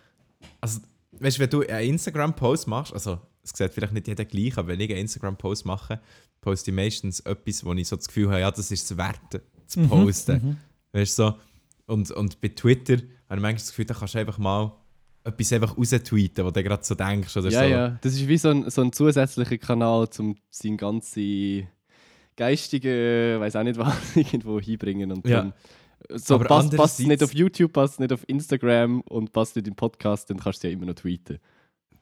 Also, weißt du, wenn du einen Instagram-Post machst, also es sieht vielleicht nicht jeder gleich, aber wenn ich einen Instagram-Post mache, poste ich meistens etwas, wo ich so das Gefühl habe, ja, das ist es wert zu Mhm, posten. Weißt du so? Und, und bei Twitter habe ich manchmal das Gefühl, da kannst du einfach mal etwas einfach raustweeten, was du gerade so denkst oder Ja, so. ja. Das ist wie so ein, so ein zusätzlicher Kanal, um seinen ganzen geistigen, weiß auch nicht was, irgendwo hinbringen. Und Ja. dann, so Aber passt, passt nicht auf YouTube, passt nicht auf Instagram und passt nicht im Podcast, dann kannst du ja immer noch tweeten.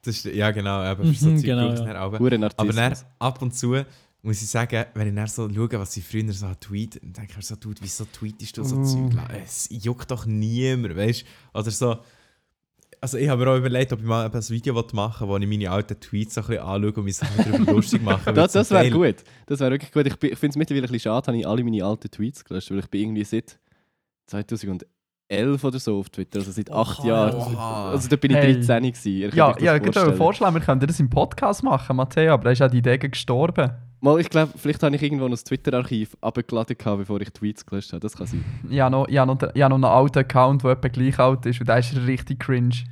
Das ist, ja, genau, eben für so Mhm, Zeug genau, ja. dann auch. Hure Aber dann, ab und zu muss ich sagen, wenn ich dann so schaue, was sie früher so tweeten, dann denke ich mir so, Dude, wieso tweetest du so Mm. Zeug? Es juckt doch niemand, weißt du? Oder so. Also ich habe mir auch überlegt, ob ich mal ein Video machen will, wo ich meine alten Tweets so ein bisschen anschaue und mich so ein bisschen darüber lustig mache. Das, das wäre gut. Das wäre wirklich gut. Ich, ich finde es mittlerweile ein bisschen schade, habe ich alle meine alten Tweets gelöscht, weil ich bin irgendwie seit 2011 11 oder so auf Twitter, also seit Oha, 8 Jahren. Oha. Also da bin ich Hey. 13 gewesen. Ja, das ja, ich vorstellen. vorschlagen, wir könnten das im Podcast machen, Matteo, aber da ist ja die Idee gestorben. Mal, ich glaube, vielleicht habe ich irgendwo noch das Twitter-Archiv abgeladen, gehabt, bevor ich Tweets gelöscht habe. Das kann sein. Ich habe noch, habe noch, ich habe noch einen alten Account, der etwa gleich alt ist und der ist richtig cringe.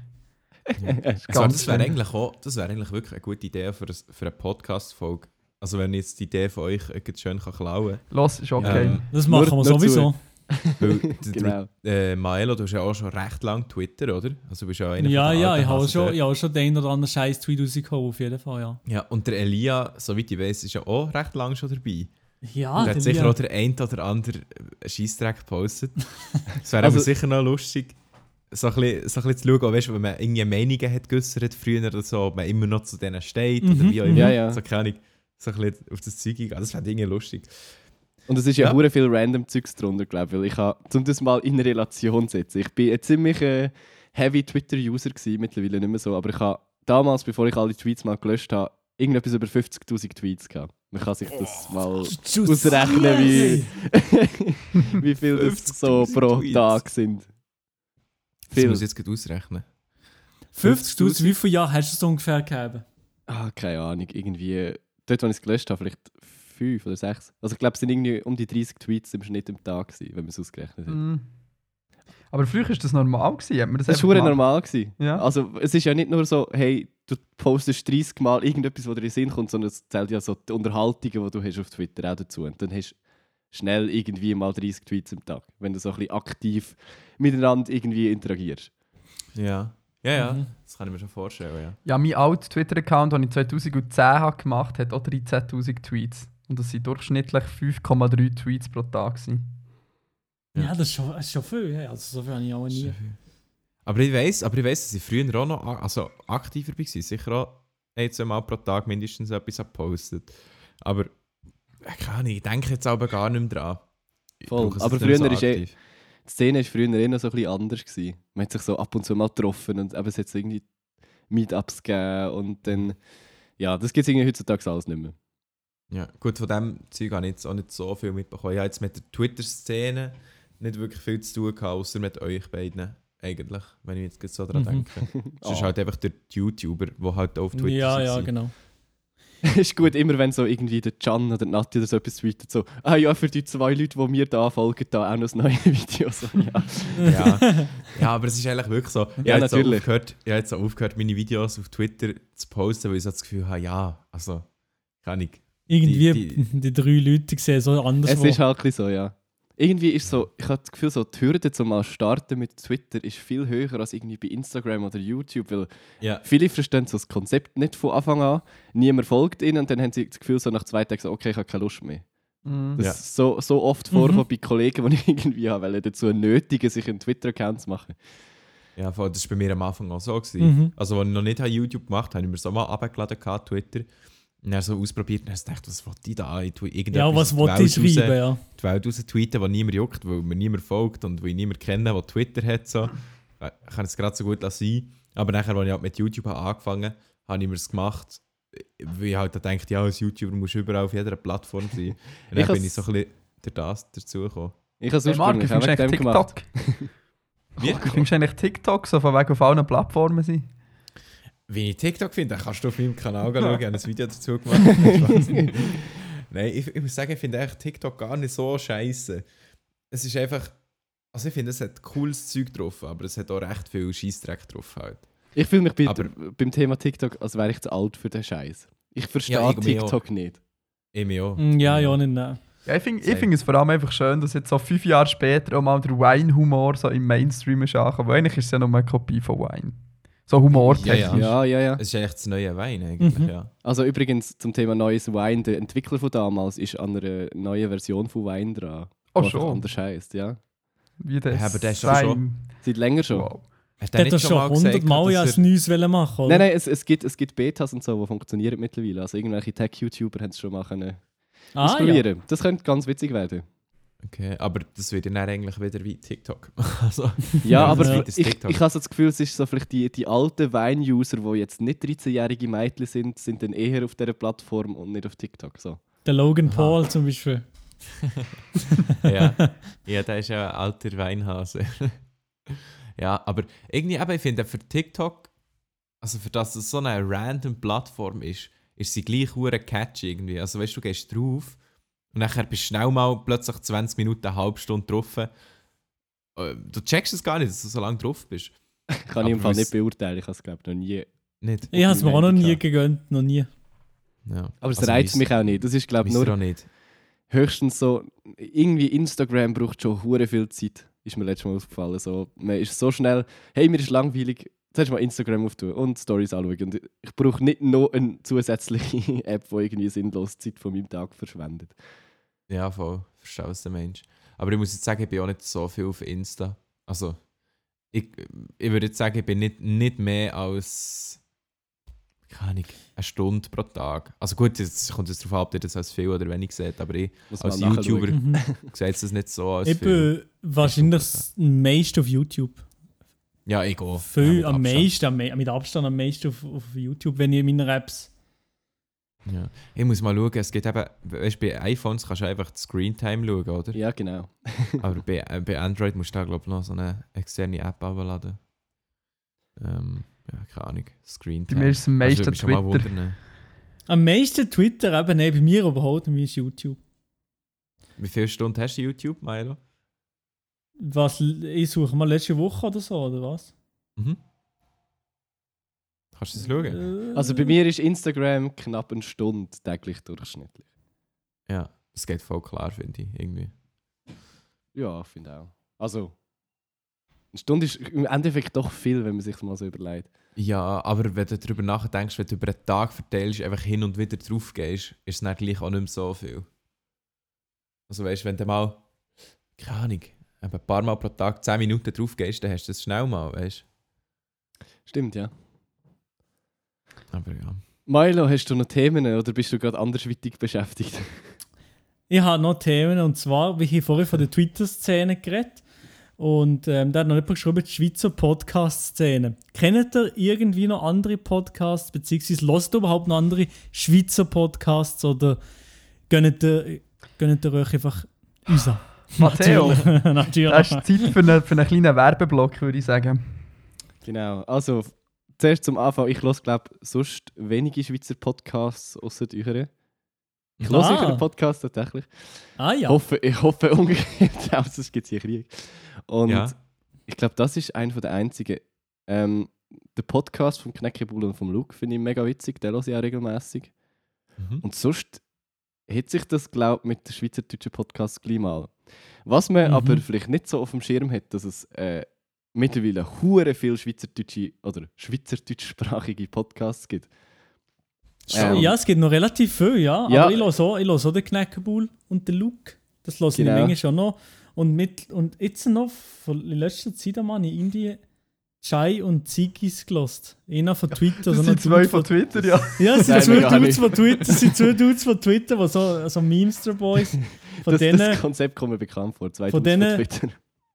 Also, Ganz das wäre eigentlich auch, das wäre eigentlich wirklich eine gute Idee für, ein, für eine Podcast-Folge. Also wenn ich jetzt die Idee von euch irgendwie schön kann klauen kann. Los, ist okay. Ähm, Das machen wir sowieso. Weil, Genau. äh, Maelo, du hast ja auch schon recht lang Twitter, oder? Also du bist ja einer Ja, ja, ich habe schon, ich habe schon den oder anderen Scheiß Tweet rausgehauen, auf jeden Fall, ja. Ja, und der Elia, soweit ich weiß, ist ja auch recht lang schon dabei. Ja, und der hat sicher Lia- auch der ein oder andere Scheissdreck gepostet. Es wäre Also- aber sicher noch lustig, so ein, bisschen, so ein bisschen zu schauen, weißt, du, wenn man irgendwie Meinungen hat geäussert früher oder so, ob man immer noch zu denen steht oder Mhm, wie auch immer. Ja, ja. So keine Ahnung, so ein bisschen auf das Zeug eingehen. Das wäre irgendwie lustig. Und es ist ja, Ja. hure viel random Zeugs drunter, glaube ich. Weil ich habe, um das mal in Relation zu setzen, ich bin ein ziemlich äh, heavy Twitter-User gewesen, mittlerweile nicht mehr so, aber ich habe damals, bevor ich alle Tweets mal gelöscht habe, irgendetwas über 50'000 Tweets gehabt. Man kann sich das mal ausrechnen, wie, wie viel das so 50'000 pro Tweets. Tag sind. Das Viel. muss ich jetzt gerade ausrechnen. 50'000, wie viele Jahre hast du so ungefähr gegeben? Ah, keine Ahnung, irgendwie. Dort, als ich es gelöscht habe, vielleicht fünf oder sechs. Also ich glaube, es sind irgendwie um die 30 Tweets im Schnitt im Tag, gewesen, wenn man es ausgerechnet hat. Mm. Aber früher war das normal. Gewesen. Hat man das Das war normal. Gewesen. Ja. Also es ist ja nicht nur so, hey, du postest 30 Mal irgendetwas, was dir in den Sinn kommt, sondern es zählt ja so die Unterhaltungen, die du hast auf Twitter auch dazu. Und dann hast du schnell irgendwie mal 30 Tweets am Tag, wenn du so ein bisschen aktiv miteinander irgendwie interagierst. Ja. Ja, ja, Mhm. das kann ich mir schon vorstellen, ja. Ja, mein alter Twitter-Account, den ich 2010 habe gemacht habe, hat auch 13'000 Tweets. Und das sind durchschnittlich 5,3 Tweets pro Tag. Gewesen. Ja, Ja. das, ist schon, das ist schon viel. Ja. Also so viel habe ich auch nie. Aber ich weiß, aber ich weiss, dass ich früher auch noch also aktiver war. Sicher auch ein, zwei Mal pro Tag mindestens etwas gepostet. Aber äh, keine Ahnung, ich denke jetzt aber gar nicht mehr dran. Ich Voll. Aber früher ist eh-. Die Szene war früher eher noch so ein bisschen anders. Gewesen. Man hat sich so ab und zu mal getroffen und eben es hat so irgendwie Meetups gegeben und dann, ja, das gibt es irgendwie heutzutage alles nicht mehr. Ja, gut, von dem Zeug habe ich jetzt auch nicht so viel mitbekommen. Ich habe jetzt mit der Twitter-Szene nicht wirklich viel zu tun gehabt, außer mit euch beiden. Eigentlich, wenn ich jetzt gerade so dran Mhm. denke. Es ist Ah. halt einfach der YouTuber, der halt auch auf Twitter Ja, ja, sind. genau. ist gut, immer wenn so irgendwie der Can oder Nati oder so etwas tweetet, so, ah ja, für die zwei Leute, die mir da folgen, da auch noch ein neues Video. So, ja. ja. ja, aber es ist eigentlich wirklich so. Ich Ja, habe jetzt natürlich. aufgehört, ich habe jetzt so aufgehört, meine Videos auf Twitter zu posten, weil ich so das Gefühl habe, ja, also, kann ich. Irgendwie Die- die, drei Leute sehen so anders Es ist halt so, ja. Irgendwie ist so, ich habe das Gefühl, so die Hürde zum mal starten mit Twitter ist viel höher als irgendwie bei Instagram oder YouTube, weil Ja, viele verstehen so das Konzept nicht von Anfang an, niemand folgt ihnen und dann haben sie das Gefühl, so nach zwei Tagen so, okay, ich habe keine Lust mehr. Mm. Das Ja. ist so, so oft vorgekommen bei Kollegen, die ich irgendwie habe, weil dazu nötigen, sich einen Twitter-Account zu machen. ja voll, das war bei mir am Anfang auch so. Gewesen. Mhm. Also, als ich noch nicht YouTube gemacht habe, habe ich mir so mal abgeladen, Twitter. Und dann so ausprobiert und dann dachte ich, was wollte ich da? Ich tue Ja, irgendetwas was wollte ich Welt raus- schreiben, ja. die Welt raus tweeten, die niemand juckt, weil mir niemand folgt und weil ich niemand kenne, der Twitter hat. So. Äh, Ich kann es gerade so gut sein. Aber nachher, als ich halt mit YouTube habe angefangen habe, habe ich mir es gemacht, weil ich halt da denke, ja, als YouTuber musst du überall auf jeder Plattform sein. Und dann Ich bin ich so ein bisschen durch das dazugekommen. Ich habe es ursprünglich auch. TikTok? Wie? Wie findest du eigentlich TikTok so von wegen auf allen Plattformen sein? Wenn ich TikTok finde, dann kannst du auf meinem Kanal schauen. Ich habe ein Video dazu gemacht. Nein, ich, ich muss sagen, ich finde TikTok gar nicht so scheiße. Es ist einfach. Also ich finde, es hat cooles Zeug drauf, aber es hat auch recht viel Scheißdreck drauf halt. Ich fühle mich bei, Aber- beim Thema TikTok, als wäre ich zu alt für den Scheiß. Ich verstehe Ja, ich TikTok nicht. Ich mich auch. Mm, Ja, ja, nicht, nein. Ja, ich finde find es vor allem einfach schön, dass jetzt so fünf Jahre später auch mal der Wine-Humor so im Mainstream ist angekommen. Weil eigentlich ist es ja nur eine Kopie von Wine. So humortechnisch. Ja, Ja, ja, ja. Es ist eigentlich das neue Wein eigentlich, Mhm. ja. Also übrigens zum Thema neues Wine, der Entwickler von damals ist an einer neuen Version von Wine dran. Oh, schon. anders heisst, ja. Wie das Ja, aber der ist schon- sein- Seit länger schon. Wow. Hast Der hat das schon mal 100 gesagt, Mal ja ein Neues wollen machen, oder? Nein, nein, es, es, gibt, es gibt Betas und so, die funktionieren mittlerweile. Also irgendwelche Tech-YouTuber haben es schon mal können ah, ja. ausprobieren. Das könnte ganz witzig werden. Okay, aber das wird dann eigentlich wieder wie TikTok. also, Ja, aber Ja. ich, ich, ich habe so das Gefühl, es ist so vielleicht die, die alten Wein-User, die jetzt nicht 13-jährige Mädchen sind, sind dann eher auf dieser Plattform und nicht auf TikTok. So. Der Logan Aha. Paul zum Beispiel. ja. ja, der ist ja ein alter Weinhase. Ja, aber irgendwie eben, ich finde für TikTok, also für das es so eine random Plattform ist, ist sie gleich hure catchy irgendwie. Also weißt du, du gehst drauf und nachher bist du schnell mal plötzlich 20 Minuten, eine halbe Stunde drauf. Äh, Du checkst es gar nicht, dass du so lange drauf bist. Kann ich im Fall nicht beurteilen, ich habe es glaube noch nie. Nicht? Ich habe es mir auch noch nie gehabt. gegönnt, noch nie. Ja. Aber es Also reizt mich auch nicht. Das ist glaube ich nur auch nicht. höchstens so, irgendwie Instagram braucht schon hure viel Zeit, ist mir letztes Mal aufgefallen. So, man ist so schnell, hey, mir ist langweilig, zuerst mal Instagram auftun und Stories anschauen. Und ich brauche nicht noch eine zusätzliche App, die irgendwie sinnlos Zeit von meinem Tag verschwendet. Ja, voll. Verstehe, was du meinst. Aber ich muss jetzt sagen, ich bin auch nicht so viel auf Insta. Also, ich, ich würde jetzt sagen, ich bin nicht, nicht mehr als, keine Ahnung, eine Stunde pro Tag. Also gut, jetzt kommt es darauf ab, ob ihr das als viel oder wenig seht, aber ich Muss als. YouTuber Mhm. sehe das nicht so als Ich viel. bin wahrscheinlich das meiste auf YouTube. Ja, ich gehe. Viel, Ja, mit am Abstand. meisten, mit Abstand am meisten auf, auf YouTube, wenn ich meine Apps. Ja. Ich muss mal schauen, es gibt eben, weißt du, bei iPhones kannst du einfach die Screentime schauen, oder? Ja, genau. Aber bei, äh, bei Android musst du da, glaube ich, noch so eine externe App abladen. Ähm, ja, keine Ahnung. Bei Screentime. mir ist es am meisten mal Twitter. wundern. Am meisten Twitter, eben, nein, bei mir überhaupt nicht, ist YouTube. Wie viele Stunden hast du YouTube, Milo? Was, ich suche mal letzte Woche oder so, oder was? Mhm. Kannst du das schauen? Äh, Also bei mir ist Instagram knapp eine Stunde täglich durchschnittlich. Ja, das geht voll klar, finde ich. Irgendwie. Ja, finde auch. Also, eine Stunde ist im Endeffekt doch viel, wenn man sich mal so überlegt. Ja, aber wenn du darüber nachdenkst, wenn du über einen Tag verteilst, einfach hin und wieder drauf gehst, ist es dann gleich auch nicht mehr so viel. Also weißt du, wenn du mal, keine Ahnung, ein paar Mal pro Tag 10 Minuten drauf gehst, dann hast du das schnell mal, weißt Stimmt, ja. Aber ja. Milo, hast du noch Themen oder bist du gerade andersweitig beschäftigt? Ich habe noch Themen und zwar, wie ich vorhin von der Twitter-Szene geredet und ähm, da hat noch jemand geschrieben, die Schweizer Podcast-Szene. Kennt ihr irgendwie noch andere Podcasts, beziehungsweise hört ihr überhaupt noch andere Schweizer Podcasts oder gönnt ihr, gönnt ihr euch einfach uns an? Matteo, Natürlich. Natürlich. das ist Zeit für einen, für einen kleinen Werbeblock, würde ich sagen. Genau. Also, zuerst zum Anfang. Ich höre, glaube sonst wenige Schweizer Podcasts außer euren. Ich höre Ah. euren Podcast tatsächlich. Ah ja. Hoffe, ich hoffe umgekehrt, auch sonst gibt es hier Krieg. Und Ja. ich glaube, das ist einer der einzigen. Ähm, der Podcast vom Knäckebull und vom Luke finde ich mega witzig, den höre ich auch regelmäßig. Mhm. Und sonst hat sich das, glaube ich, mit der schweizerdeutschen Podcast gleich mal. Was man Mhm. aber vielleicht nicht so auf dem Schirm hat, dass es äh, mittlerweile hure viel schweizerdeutsche oder schweizerdeutschsprachige Podcasts gibt. Ähm, ja, es gibt noch relativ viel, ja. Ja. Aber ich höre auch, ich höre auch den Knäckebull und den Luke. Das höre ich Genau. manchmal schon noch. Und, mit, und jetzt noch, von letzter Zeit einmal in Indien, Chai und Zigis gelost. Einer von Twitter. Das so sind zwei Dude von Twitter, ja. Ja, es sind zwei Dudes von Twitter, sind zwei Dudes von Twitter, die so, so Memester Boys. Von Das, denen, das Konzept kommt mir bekannt vor. Zwei Von Dudes denen- Twitter.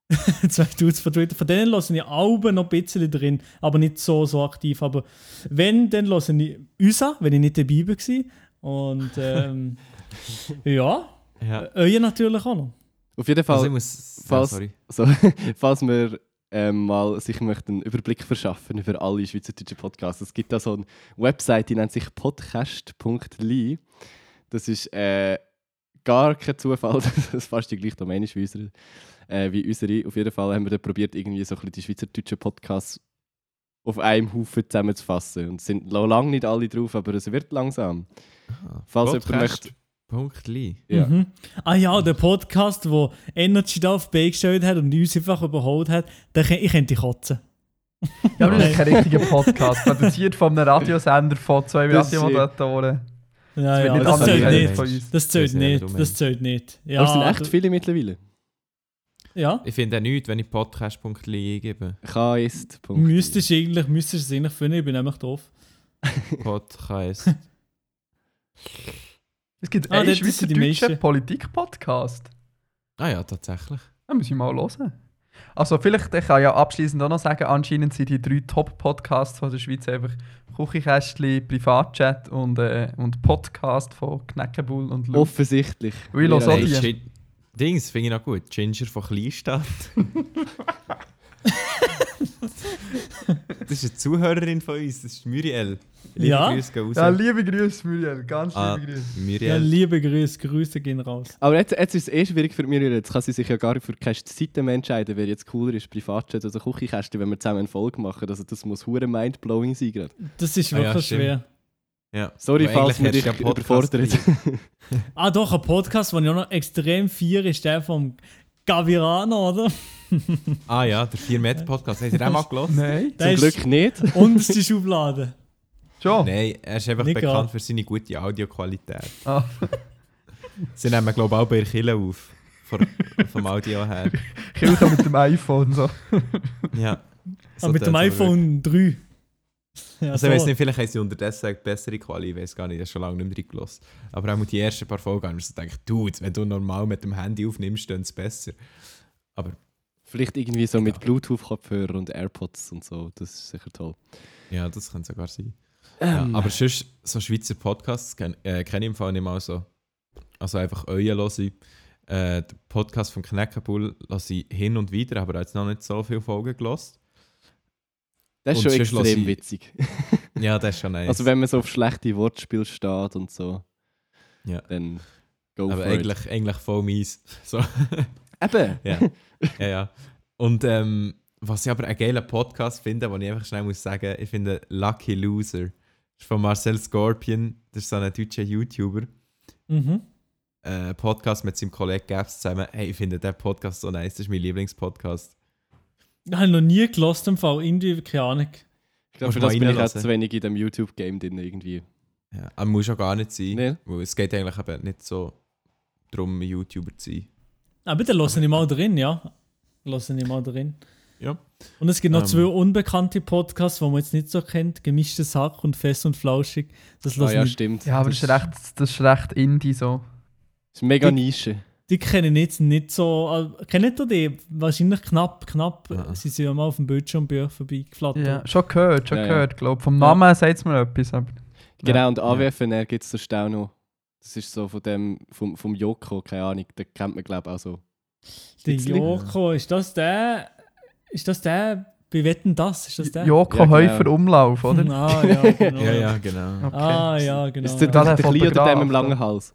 zwei Dudes von Twitter, von denen lassen ich Alben noch ein bisschen drin, aber nicht so, so aktiv. Aber wenn, dann lassen ich uns an, wenn ich nicht dabei war. Und ähm, ja, Ja. euer natürlich auch noch. Auf jeden Fall, Also ich muss... Ja, falls- sorry. so, falls wir ähm, mal sich möchten einen Überblick verschaffen über alle schweizerdeutschen Podcasts. Es gibt da so eine Website, die nennt sich podcast.ly. Das ist äh, gar kein Zufall, dass es fast die gleiche Domain ist wie unsere. Äh, wie unsere. Auf jeden Fall haben wir da probiert, irgendwie so ein bisschen die schweizerdeutschen Podcasts auf einem Haufen zusammenzufassen. Und es sind noch lange nicht alle drauf, aber es wird langsam. Falls jemand möchte. Punkt Lee. Ja. Mhm. Ah ja, der Podcast, wo Energy da auf Beine gestellt hat und uns einfach überholt hat, den, ich könnte kotzen. Ja, aber das ist kein richtiger Podcast. Produziert von einem Radiosender von zwei Radiomoderatoren. Ja, ja, das zählt nicht. Das zählt Das ist ja nicht. Das zählt nicht. Ja, Aber es sind echt viele mittlerweile. Ja, Ich finde auch nichts, wenn ich podcast.ly eingebe. Kist. müsstest du eigentlich, müsstest du es eigentlich finden, ich bin nämlich drauf. Podcast. Es gibt Ah, einen die schweizerdeutschen. Politik-Podcast. ah ja, tatsächlich. Da muss ich mal hören. Also vielleicht, ich kann ja abschließend auch noch sagen, anscheinend sind die drei Top-Podcasts von der Schweiz einfach Küchenkästchen, Privatchat und, äh, und Podcast von Kneckebull und Luke. Offensichtlich. Weil ich höre so die. Dings finde ich noch gut. Ginger von Kleinstadt. das ist eine Zuhörerin von uns, das ist Muriel. Liebe Ja? Grüße gehen raus. Ja, liebe Grüße, Muriel. Ganz liebe Ah, Grüße. Ja, Muriel. liebe Grüße, Grüße gehen raus. Aber jetzt, jetzt ist es eh schwierig für mich. Jetzt kann sie sich ja gar nicht für keine Seite mehr entscheiden, wer jetzt cooler ist, Privatchat oder Küchenkästchen, wenn wir zusammen eine Folge machen. Also das muss hure mindblowing sein gerade. Das ist Ah ja, wirklich stimmt. schwer. Ja. Sorry, Aber falls wir dich ja Podcast überfordert. Ah, doch, ein Podcast, den ich auch noch extrem feiere, ist der vom Gavirano, oder? Ah ja, der 4 Meter Podcast. Habt ihr den mal gehört? Nein. Zum ist Glück nicht. unterste Schublade. Schon? Nein, er ist einfach Nicht bekannt gerade. für seine gute Audioqualität. Ah, Sie nehmen, glaube ich, auch bei der Kille auf. Von, vom Audio her. Kirche mit dem iPhone. So. Ja. Ah, mit dem tut's aber iPhone 3. Ja, Also, ich weiß nicht, vielleicht haben sie unterdessen eine bessere Quali, ich weiß gar nicht, ich habe schon lange nicht mehr reingelassen. Aber auch die ersten paar Folgen haben so gedacht, Dude, wenn du normal mit dem Handy aufnimmst, dann ist es besser. Aber Vielleicht irgendwie so mit. Bluetooth-Kopfhörer und AirPods und so. Das ist sicher toll. ja, das könnte sogar sein. Ja, Ähm, aber sonst, so Schweizer Podcasts kenn, äh, kenne ich im Fall nicht mal so. Also einfach euer höre ich. Äh, den Podcast von Kneckenbull lasse ich hin und wieder, aber jetzt noch nicht so viele Folgen gelost. Das ist und schon extrem ich- witzig. Ja, das ist schon nice. Also wenn man so auf schlechte Wortspiele steht und so, Ja. dann go aber for it. eigentlich, eigentlich voll mies. So. Eben. Ja, ja, ja. Und ähm, was ich aber einen geilen Podcast finde, wo ich einfach schnell muss sagen, ich finde Lucky Loser. Das ist von Marcel Scorpion, das ist so ein deutscher YouTuber. Mhm. Äh, Podcast mit seinem Kollegen Gabs zusammen. Hey, ich finde den Podcast so nice, das ist mein Lieblingspodcast. Ich habe noch nie gelost im Fall, irgendwie, keine Ahnung. Ich glaube, für das bin ich auch zu wenig in dem YouTube-Game drin irgendwie. Ja, aber muss auch gar nicht sein, Nee. weil es geht eigentlich eben nicht so darum, ein YouTuber zu sein. Aber dann lasse ich mal drin, ja. Lasse ich mal drin. Ja. Und es gibt noch Ähm. zwei unbekannte Podcasts, die man jetzt nicht so kennt: Gemischte Sack und Fest und Flauschig. Das Ah lasse ja, ich stimmt. Ja, aber das ist recht, das ist recht Indie so. Das ist mega Die- Nische. Die kenne ich jetzt nicht so. Äh, kennt ihr die? Wahrscheinlich knapp, knapp. Ah. Sie sind ja mal auf dem Bildschirm bei euch vorbeigeflattert. Ja, schon gehört, schon Ja, ja. gehört, glaube ich. Vom Namen sagt es mir etwas. Aber Genau, und AWFNR gibt es sonst auch noch. Das ist so von dem, vom, vom Joko, keine Ahnung, den kennt man glaube ich auch so. Der? Joko, ist das der? Ist das der? Bei Wetten das? Ist das der? Joko Ja, genau. Häufer Umlauf, oder? Ah, ja, genau. Ja, ja, genau. Okay. Ah, ja, genau. Ist der, Da der, der der Kleine oder der mit dem langen da. Hals?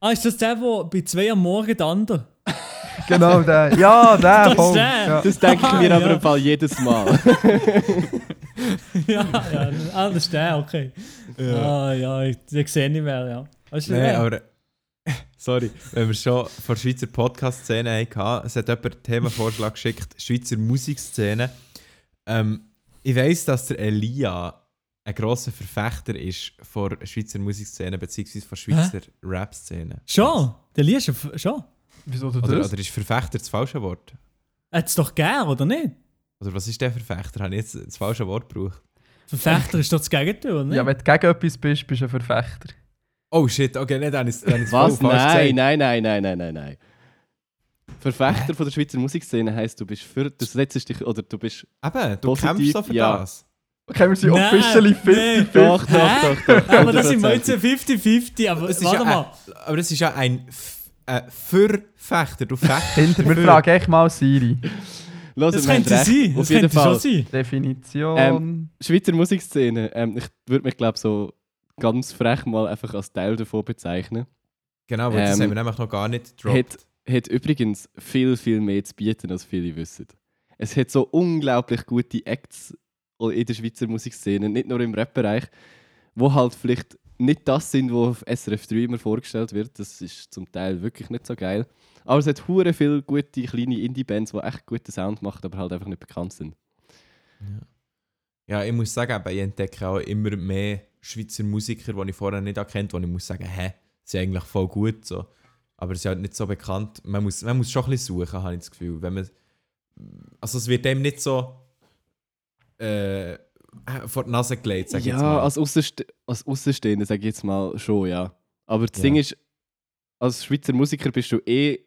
Ah, ist das der, der bei zwei am Morgen andere? Genau, der. Ja, der. Das voll. der. Ja. Das denke ich mir Ah, aber ja. im Fall jedes Mal. ja, ja. Ah, das ist der, okay. Ah, ja, ich- den sehe ich mehr, ja. Weißt du, Nein, der? aber. Sorry, wenn wir schon von der Schweizer Podcast-Szene hatten, es hat jemand einen Themenvorschlag geschickt, Schweizer Musikszene. Ähm, ich weiss, dass der Elia ein grosser Verfechter ist von der Schweizer Musikszene bzw. von der Schweizer Rap-Szene. Schon? Der liest du schon? Wieso du Oder, das? oder ist Verfechter das falsche Wort? Hat es doch gern, oder nicht? Oder was ist der Verfechter? Habe ich jetzt das falsche Wort gebraucht? Verfechter ist doch das Gegenteil, oder nicht? Ja, wenn du gegen etwas bist, bist du ein Verfechter. Oh shit, okay, nicht, dann ist es Was? Nein, nein, nein, nein, nein, nein, nein. Verfechter von der Schweizer Musikszene heisst, du bist für, du setzt dich, oder du bist, Eben, du Positiv, kämpfst so für ja. das. Okay, wir sind Nein, officially nein. 50-50. doch, doch, Hä? doch, doch. aber das sind wir jetzt 100%. 50-50, aber Es ist warte ja mal. Ein, aber es ist ja ein äh, Verfechter. Du fechtest Hinter mir für- frage echt mal Siri. Los, Das wir könnte recht. sein, Auf das jeden könnte Fall. schon sein. Definition. Ähm, Schweizer Musikszene, ähm, ich würde mich glaube so ganz frech mal einfach als Teil davon bezeichnen. Genau, weil das Ähm, haben wir nämlich noch gar nicht gedroppt. Hat, hat übrigens viel, viel mehr zu bieten, als viele wissen. Es hat so unglaublich gute Acts in der Schweizer Musikszene, nicht nur im Rap-Bereich, wo halt vielleicht nicht das sind, was auf SRF 3 immer vorgestellt wird. Das ist zum Teil wirklich nicht so geil. Aber es hat hure viele gute kleine Indie-Bands, die echt guten Sound machen, aber halt einfach nicht bekannt sind. Ja, ich muss sagen, ich entdecke auch immer mehr Schweizer Musiker, die ich vorher nicht erkannt habe, ich muss sagen, hä, sie sind eigentlich voll gut. So. Aber sie sind halt nicht so bekannt. Man muss, man muss schon ein bisschen suchen, habe ich das Gefühl. Wenn man, also es wird dem nicht so äh, vor die Nase gelegt, sag ich jetzt Ja, mal. als, Aussenste als Außenstehender sage ich jetzt mal schon, ja. Aber das Ja. Ding ist, als Schweizer Musiker bist du eh.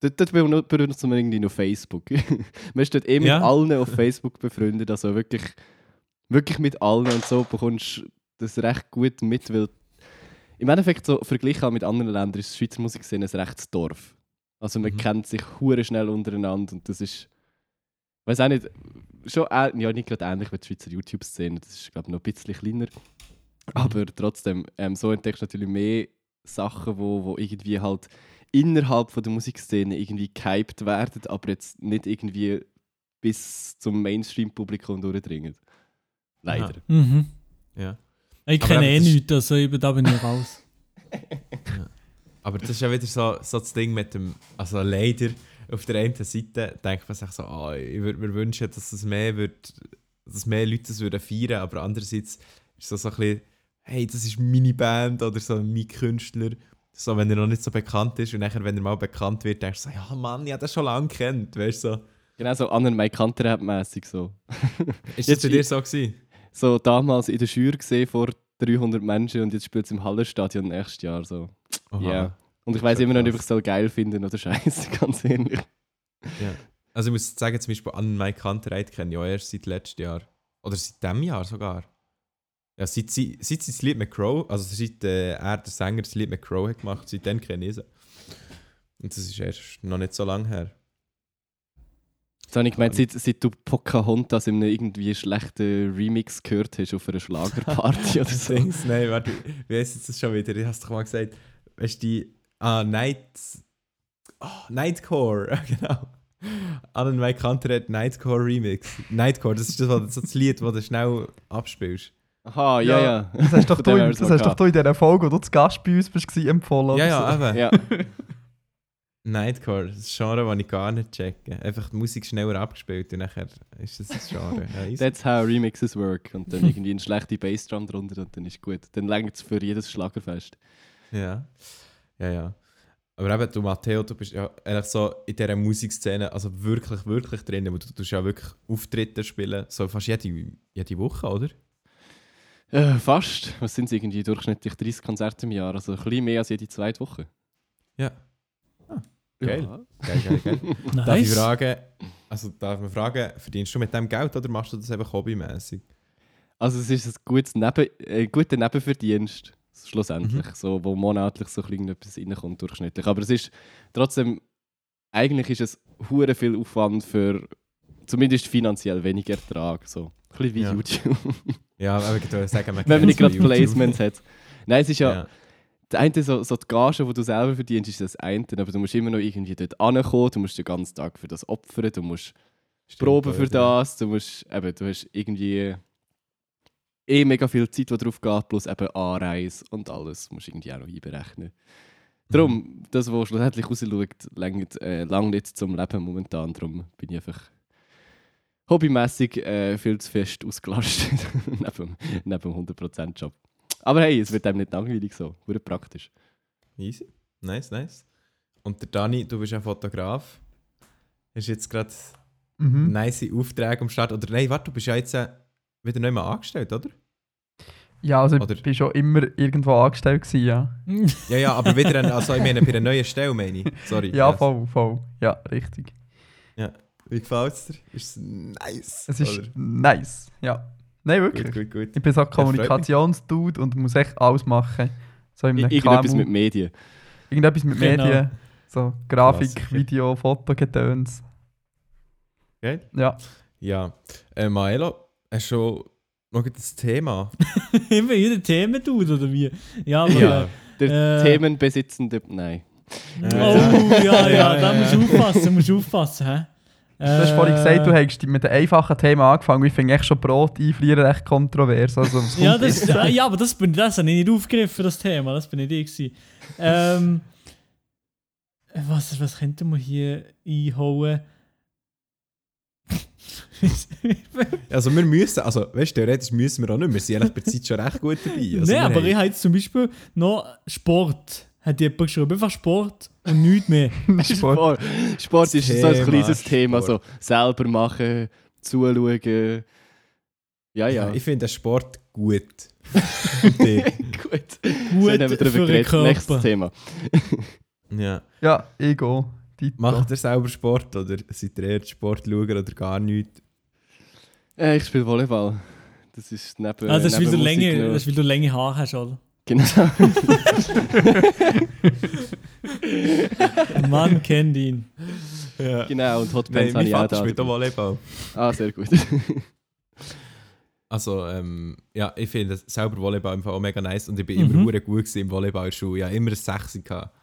Dort, dort benu- benutzt man irgendwie noch Facebook. man ist dort eh mit Ja. allen auf Facebook befreundet, also wirklich, wirklich mit allen und so bekommst du das recht gut mit, weil im Endeffekt so verglichen auch mit anderen Ländern ist die Schweizer Musikszene ein rechtes Dorf. Also man Mhm. kennt sich hure schnell untereinander und das ist weiß auch nicht, schon äh- ja, nicht gerade ähnlich wie die Schweizer YouTube-Szene, das ist, glaube ich, noch ein bisschen kleiner. Aber trotzdem, ähm, so entdeckst du natürlich mehr Sachen, wo, wo irgendwie halt innerhalb von der Musikszene irgendwie gehypt werden, aber jetzt nicht irgendwie bis zum Mainstream-Publikum durchdringen. Leider. Mhm. Ja. Ich kenne eh nichts, also über da bin ich raus. Aber das ist ja wieder so, so das Ding mit dem, also leider, auf der einen Seite denkt man sich so, ah, ich würde mir wünschen, dass es mehr wird, dass mehr Leute das würden feiern, aber andererseits ist es so ein bisschen, hey, das ist meine Band oder so mein Künstler. So, wenn er noch nicht so bekannt ist und nachher, wenn er mal bekannt wird, denkst du so, ja Mann, ich habe das schon lange kennt, weißt du so. Genau so Annen Mike Kanter-mässig so. Ist Jetzt das bei dir so gewesen? So damals in der Schür gesehen vor 300 Menschen und jetzt spielt es im Hallerstadion nächstes Jahr so. Ja. Und ich weiß immer noch nicht, ob ich es soll geil finden oder scheiße, ganz ehrlich. Ja. Also ich muss sagen, zum Beispiel an Mike Kantereit kenne ich auch erst seit letztem Jahr. Oder seit diesem Jahr sogar. Ja, seit, sie, seit sie das Lied mit Crow, also seit äh, er, der Sänger, das Lied mit Crow hat gemacht, seitdem kenne ich sie. Und das ist erst noch nicht so lange her. Jetzt habe ich gemeint, seit, seit du Pocahontas in einem irgendwie schlechten Remix gehört hast auf einer Schlagerparty oder so. Nein, warte, wie heisst jetzt das schon wieder? Ich hast doch mal gesagt, weißt du, die, ah, Night, oh, Nightcore, genau. Alan Mike Kanter hat Nightcore Remix. Nightcore, das ist das, was- das Lied, das du schnell abspielst. Aha, ja, ja. Das hast, doch du, in- das hast doch du in dieser Folge, wo du zu Gast bei uns bist, empfohlen. Ja, ja, eben. Ja, Nightcore, das ist ein Genre, das ich gar nicht checke. Einfach die Musik schneller abgespielt und nachher ist das ein Genre. Ja, that's how Remixes work. Und dann irgendwie eine schlechte Bassdrum drunter und dann ist gut. Dann längt es für jedes Schlagerfest. ja. Ja, ja. Aber eben, du Matteo, du bist ja eigentlich so in dieser Musikszene also wirklich, wirklich drin. Du tust ja wirklich Auftritte spielen, so fast jede, jede Woche, oder? Äh, fast. Was sind es irgendwie durchschnittlich 30 Konzerte im Jahr? Also ein bisschen mehr als jede zweite Woche. Ja. geil. Ja. Geil, geil, geil. Darf ich Nice. fragen, also darf man fragen, verdienst du mit dem Geld oder machst du das einfach hobbymäßig? Also es ist ein gutes Neben, äh, guter Nebenverdienst, schlussendlich, so, wo monatlich so etwas reinkommt, durchschnittlich. Aber es ist trotzdem, eigentlich ist es hure viel Aufwand für zumindest finanziell weniger Ertrag, so. Ein bisschen wie Ja. YouTube, Ja, aber ich sagen, man wenn man nicht gerade. Placements hat. Nein, es ist ja, Ja. das eine, so, so die Gage, die du selber verdienst, ist das eine, aber du musst immer noch irgendwie dort ankommen, du musst den ganzen Tag für das opfern, du musst Stimmt, Proben für das, du musst, eben, du hast irgendwie eh mega viel Zeit, die drauf geht, plus eben Anreise und alles musst du irgendwie auch noch einberechnen. Darum, das, was schlussendlich rausschaut, langt äh, lang nicht zum Leben momentan. Darum bin ich einfach hobbymäßig äh, viel zu fest ausgelastet neben, neben dem 100%-Job. Aber hey, es wird einem nicht langweilig so. Wurde praktisch. Easy. Nice, nice. Und der Dani, du bist ja Fotograf. Hast jetzt gerade Mhm. nice Aufträge am Start? Oder nein, warte, du bist ja jetzt äh, wieder neu mal angestellt, oder? Ja, also Oder- ich bin schon immer irgendwo angestellt gewesen, ja. Ja, ja, aber wieder, ein, also ich meine, bei einer neuen Stelle meine ich. Sorry. Ja, Yes. voll, voll. Ja, richtig. Wie gefällt es dir? Ist es nice? Es ist Oder? nice, ja. Nein, wirklich. Gut, gut, gut. Ich bin so. Kommunikationsdude und muss echt alles machen. So im I irgendetwas KMU. mit Medien. Irgendetwas mit Genau. Medien. So Grafik, Klassiker. Video, Fotogetöns. Geil. Ja. Ja. Äh, Maelo, hast du schon noch das Thema? Immer jeder Themen tut, oder wie? Ja, aber. Ja. Der Äh. Themenbesitzende. Nein. Oh, ja, ja, Ja, da musst du aufpassen, musst du aufpassen, hä? Du hast vorhin Äh, gesagt, du hättest mit einem einfachen Thema angefangen. Ich finde echt schon Brot einfrieren recht kontrovers. Also, Ja, das, jetzt? ja, aber das, bin, das habe ich nicht aufgegriffen, das Thema. Das bin nicht ich. gewesen. Ähm, was, was könnte man hier einhauen? Also wir müssen, also weißt du, theoretisch müssen wir auch nicht, wir sind eigentlich bei der Zeit schon recht gut dabei. Also Nein, aber haben- ich habe jetzt zum Beispiel noch Sport. Hat jemand geschrieben, einfach Sport und nichts mehr. Sport. Sport, Sport ist so ein Thema kleines Thema. So Sport. selber machen, zuschauen. Ja, ja. Ich finde Sport gut. Gut. Gut So, haben wir für darüber den geredet. Nächstes Körper. Thema. ja. Ja, Ego. Tito. Macht ihr selber Sport oder seid ihr eher Sport schauen oder gar nichts? Äh, ich spiele Volleyball. Das ist neben. Ah, das, ist, weil neben du Musik Länge, das ist, weil du lange Haare hast, oder? Genau. Mann kennt ihn. Mann kennt ihn. Ja. Genau, und Hot Nein, Pants habe mein ich auch Vater da. spielt auch Volleyball. Ah, sehr gut. Also, ähm, ja, ich finde selber Volleyball im Fall auch mega nice und ich bin Mhm. immer hure gut gewesen im Volleyball in der Schule. Ich hatte immer ein 6 gehabt.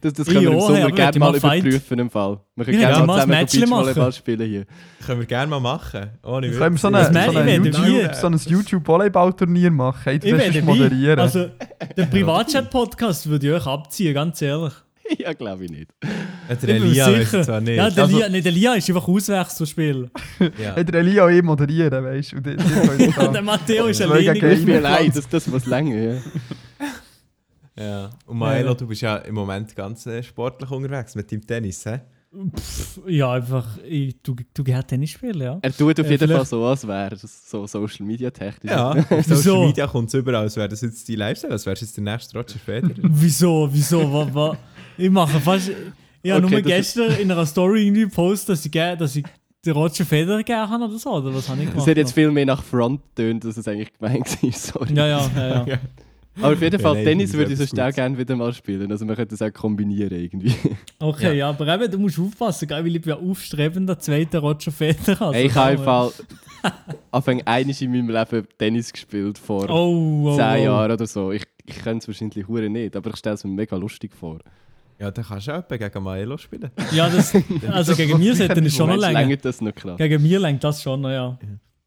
Das, das können wir im Ja, Sommer aber gerne mal mal Fight. überprüfen im Fall. Wir können Wir gerne mal ein zusammen Beachvolleyball machen. spielen hier. Können wir gerne mal machen. Ohne Witz. können wir so, Das eine, so, ich, eine YouTube, so ein YouTube-Volleyball-Turnier machen. Hey, du Ich moderieren. Also, den Privatchat-Podcast würde ich euch abziehen, ganz ehrlich. ja, glaube ich nicht. Ja, der Elia sicher. zwar nicht. Ja, der, Also- Lia, nee, der Lia ist einfach Auswechselspieler. ja. Hey, der Elia auch eh moderieren, weißt du? Können der Matteo ist Zwei alleine. gegen Tut mir leid, das, das muss länger, ja. Ja. Und Maelo, Ja. du bist ja im Moment ganz äh, sportlich unterwegs mit deinem Tennis, hä? Pff, ja, einfach, ich, du, du gerne Tennis spielen, ja. Er tut auf Ja, jeden Fall vielleicht- so, als wäre es so Social Media technisch. Ja, auf Wieso? Social Media kommt es überall, als wäre das jetzt dein Lifestyle, als wärst du jetzt der nächste Roger Federer. Wieso, wieso, wa, wa, Ich mache fast. Ich habe Okay, nur das gestern in einer Story irgendwie gepostet, dass ich, gern- dass ich den Roger Federer gerne habe oder so, oder was habe ich Es gemacht? hat jetzt viel mehr nach Front tönt, als es eigentlich gemeint war. Sorry. ja, ja, ja, ja. Aber auf jeden Ja, Fall, nein, Tennis würde ich sonst auch gerne wieder mal spielen. Also man könnte das auch kombinieren irgendwie. Okay, ja. aber eben, du musst aufpassen, gell, weil ich bin ja aufstrebender zweiter Roger Federer. Also ich habe Fall Anfang einiges in meinem Leben Tennis gespielt vor man- Oh, oh, zehn oh. Jahren oder so. Ich, ich könnte es wahrscheinlich hure nicht, aber ich stelle es mir mega lustig vor. Ja, dann kannst du auch gegen Maelo spielen. Ja, das, also gegen mir sollte es schon noch länger. Gegen mir lenkt das schon noch, ja.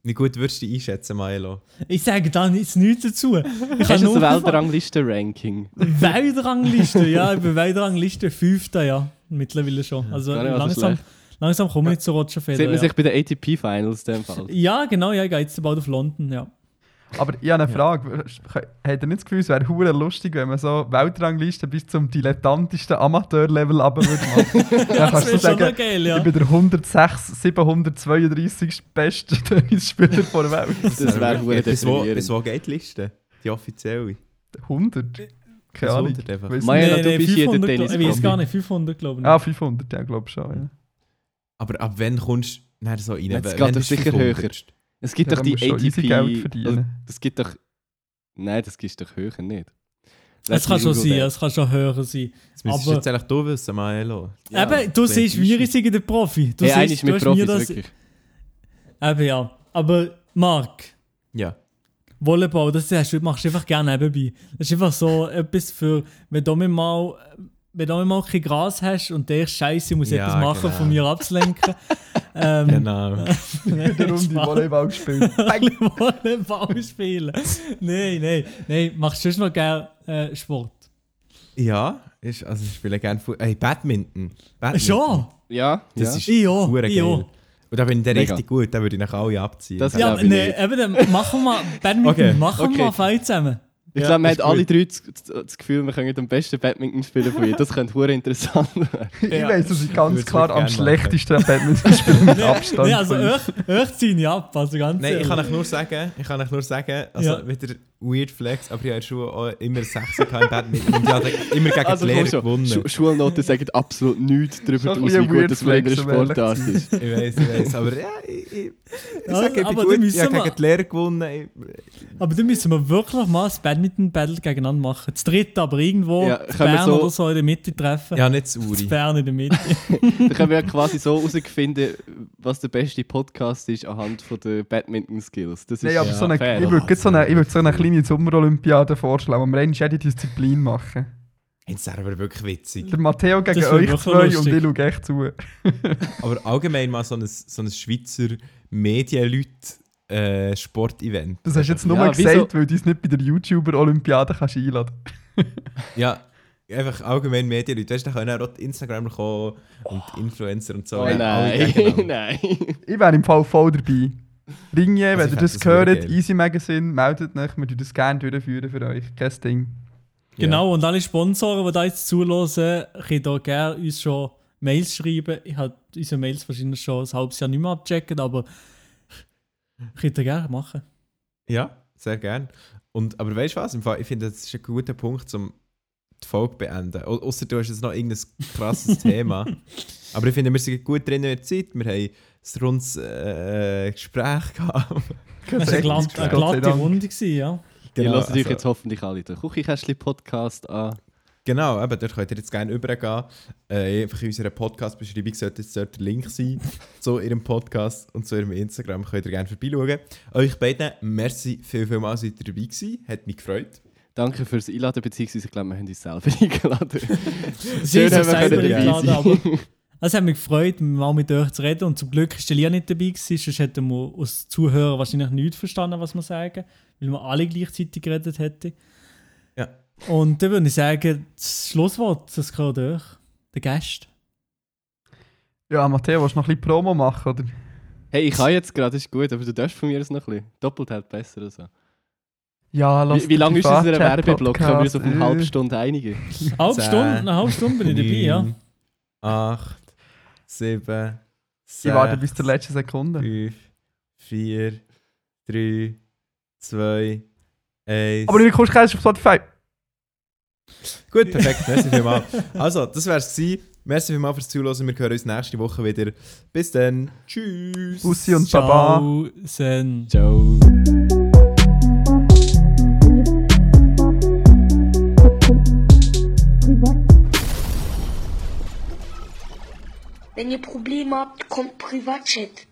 Wie gut würdest du dich einschätzen, Maelo? Ich sage da nichts, nichts dazu. Ich Hast habe du Weltranglisten-Ranking? Weltrangliste, ja, ich bin Weltrangliste Fünfter, ja. Mittlerweile schon. Also so langsam, langsam komme ich zu Roger Sieht man Federer. Ja. sich bei den ATP-Finals in dem Fall. ja, genau, ja, ich gehe jetzt bald auf London, ja. Aber ich habe eine Frage. Hat ihr nicht das Gefühl, es wäre hure lustig, wenn man so Weltranglisten bis zum dilettantesten Amateurlevel runter würde machen? Dann Das kannst du wäre schon sagen, geil, ja. ich bin der 106, 732. beste Tennisspieler der Welt. Das wäre hure bis, wo, bis deprimierend. wo geht die Liste? Die offizielle? 100? Bis Keine Ahnung. 100 einfach. Weiss Maela, nicht. du bist hier der 500, glaub- Ich weiß gar nicht, 500 glaube ich. Ah, 500, ja, glaube schon. Ja. Aber ab wann kommst du so rein? Jetzt geht bist du sicher 500? höher. Es gibt Ja, doch die du ATP. verdienen. Also, das gibt doch. Nein, das gibt doch höher nicht. Es kann schon sein, es kann schon höher sein. Das müsstest Aber- jetzt eigentlich du wissen, Maelo. Ja, Eben, du siehst, ist- wir sind der Profi. Du Du hey, siehst, mit du hast Profis, mir das... wirklich. Eben, ja. Aber, Marc, Ja. Volleyball, das hast du- machst du einfach gerne nebenbei. Das ist einfach so etwas für, wenn du mal, wenn du mal kein Gras hast und denkst, Scheiße, ich muss Ja, etwas machen, genau. von mir abzulenken. ähm, Genau. nein, Eine Runde Spaß. Volleyball gespielt. Volleyball spielen. nein, nein, nein. Machst du sonst noch gerne äh, Sport? ja, ist, also ich spiele gerne Fu hey, Badminton. Badminton. Schon? Ja, Das ja. ist Ich auch, hure ich geil. auch. Und da bin ich dann richtig gut, da würde ich nach alle abziehen. Das- Ja, nein, eben, dann machen wir Badminton, Okay, machen okay. wir einen Fight zusammen. Ich Ja, glaube, wir haben alle drei das, Gefühl, wir können am besten Badminton spielen von ihr. Das könnte hure interessant werden. Ich Ja. weiss, dass ich ganz klar am schlechtesten Badminton spiele mit Abstand. Nein, also euch, euch ziehe ich ab, also ganz Nein, ich kann euch nur sagen, ich kann euch nur sagen, also Ja. wieder weird flex, aber ich habe auch immer 6 im Badminton und ich habe immer gegen Also die Lehrer schon, gewonnen. Schu Schulnoten sagen absolut nichts darüber Schon aus, wie gut weird das flex, Sportart ist. Ich weiß, ich weiß, aber ja, ich, ich, ich Ja, sage, ich bin aber gut, dann ich habe müssen gegen die Lehrer gewonnen. Ich, Aber dann müssen wir wirklich mal das Badminton-Battle gegeneinander machen. Das dritte aber irgendwo Ja, Bern so- oder so in der Mitte treffen. ja, nicht zu Uri. Bern in der Mitte. Dann können wir ja quasi so herausfinden, was der beste Podcast ist anhand von der Badminton-Skills. Das ist Nein, aber ja so eine, ich würde so eine, ich würd so eine kleine Sommerolympiade vorschlagen, wo wir eigentlich jede Disziplin machen. Jetzt wäre aber wirklich witzig. Der Matteo gegen Das euch zwei und lustig. ich schaue echt zu. Aber allgemein mal so ein, so ein Schweizer Medienleute-Sport-Event. Das hast du jetzt nur Ja, gesagt, wieso- weil du uns nicht bei der YouTuber-Olympiade kannst einladen Ja, einfach allgemein Medienleute. Weißt du, da können auch die Instagramer kommen und Influencer und so. Oh nein, nein. Ich wäre im Fall voll dabei. Ringe, Also wenn ihr das gehört. Easy Magazine, meldet euch, wir das gerne durchführen für euch. Kein Ding. Genau, und alle Sponsoren, die da jetzt zulassen, können da gerne uns schon Mails schreiben. Ich habe unsere Mails wahrscheinlich schon ein halbes Jahr nicht mehr abgecheckt, aber könnt ihr gerne machen. Ja, sehr gern. Und, aber weißt du was? Im Fall, ich finde, das ist ein guter Punkt, um die Folge zu beenden. Au- Ausser du hast jetzt noch irgendein krasses Thema. Aber ich finde, wir sind gut drin in der Zeit. Wir haben ein rundes äh, Gespräch gehabt. Das war eine, glatt, eine glatte. Runde, gewesen, ja. Ihr Genau, hört euch also- jetzt hoffentlich alle den Küchenkästchen-Podcast an. Genau, eben, dort könnt ihr jetzt gerne übergehen. Äh, einfach in unserer Podcast-Beschreibung sollte jetzt dort der Link sein zu ihrem Podcast und zu ihrem Instagram. Könnt ihr gerne vorbeischauen. Euch beiden, merci viel, viel mal, seid ihr dabei gewesen. Hat mich gefreut. Danke fürs Einladen, beziehungsweise ich glaube, wir haben uns selber eingeladen. Sie Schön, haben haben wir selber dabei eingeladen, aber es hat mich gefreut, mal mit euch zu reden. Und zum Glück ist der Lia nicht dabei gewesen, sonst hätten wir als Zuhörer wahrscheinlich nichts verstanden, was wir sagen, weil wir alle gleichzeitig geredet hätten. Ja. Und dann würde ich sagen, das Schlusswort, das gehört euch, der Gast. Ja, Matteo, willst du noch ein bisschen Promo machen? Oder? Hey, ich kann jetzt gerade, das ist gut, aber du darfst von mir aus noch ein bisschen. Doppelt halt besser. Also. Ja, lass Wie, wie lange ist unser Werbeblock? Können wir uns auf eine äh. halbe Stunde einigen? Eine halbe Stunde, eine halbe Stunde bin ich dabei, ja. 8, 7, Ich warte 6, bis zur letzten Sekunde. 5, 4, 3, 2, 1. Aber du kommst keinen auf Spotify. Gut, perfekt. Merci vielmals. Also, das wär's gewesen. Merci vielmals fürs Zuhören. Wir hören uns nächste Woche wieder. Bis dann. Tschüss. Bussi und Baba. Ciao, Sen. Ciao. Wenn ihr Probleme habt, kommt Privatchat.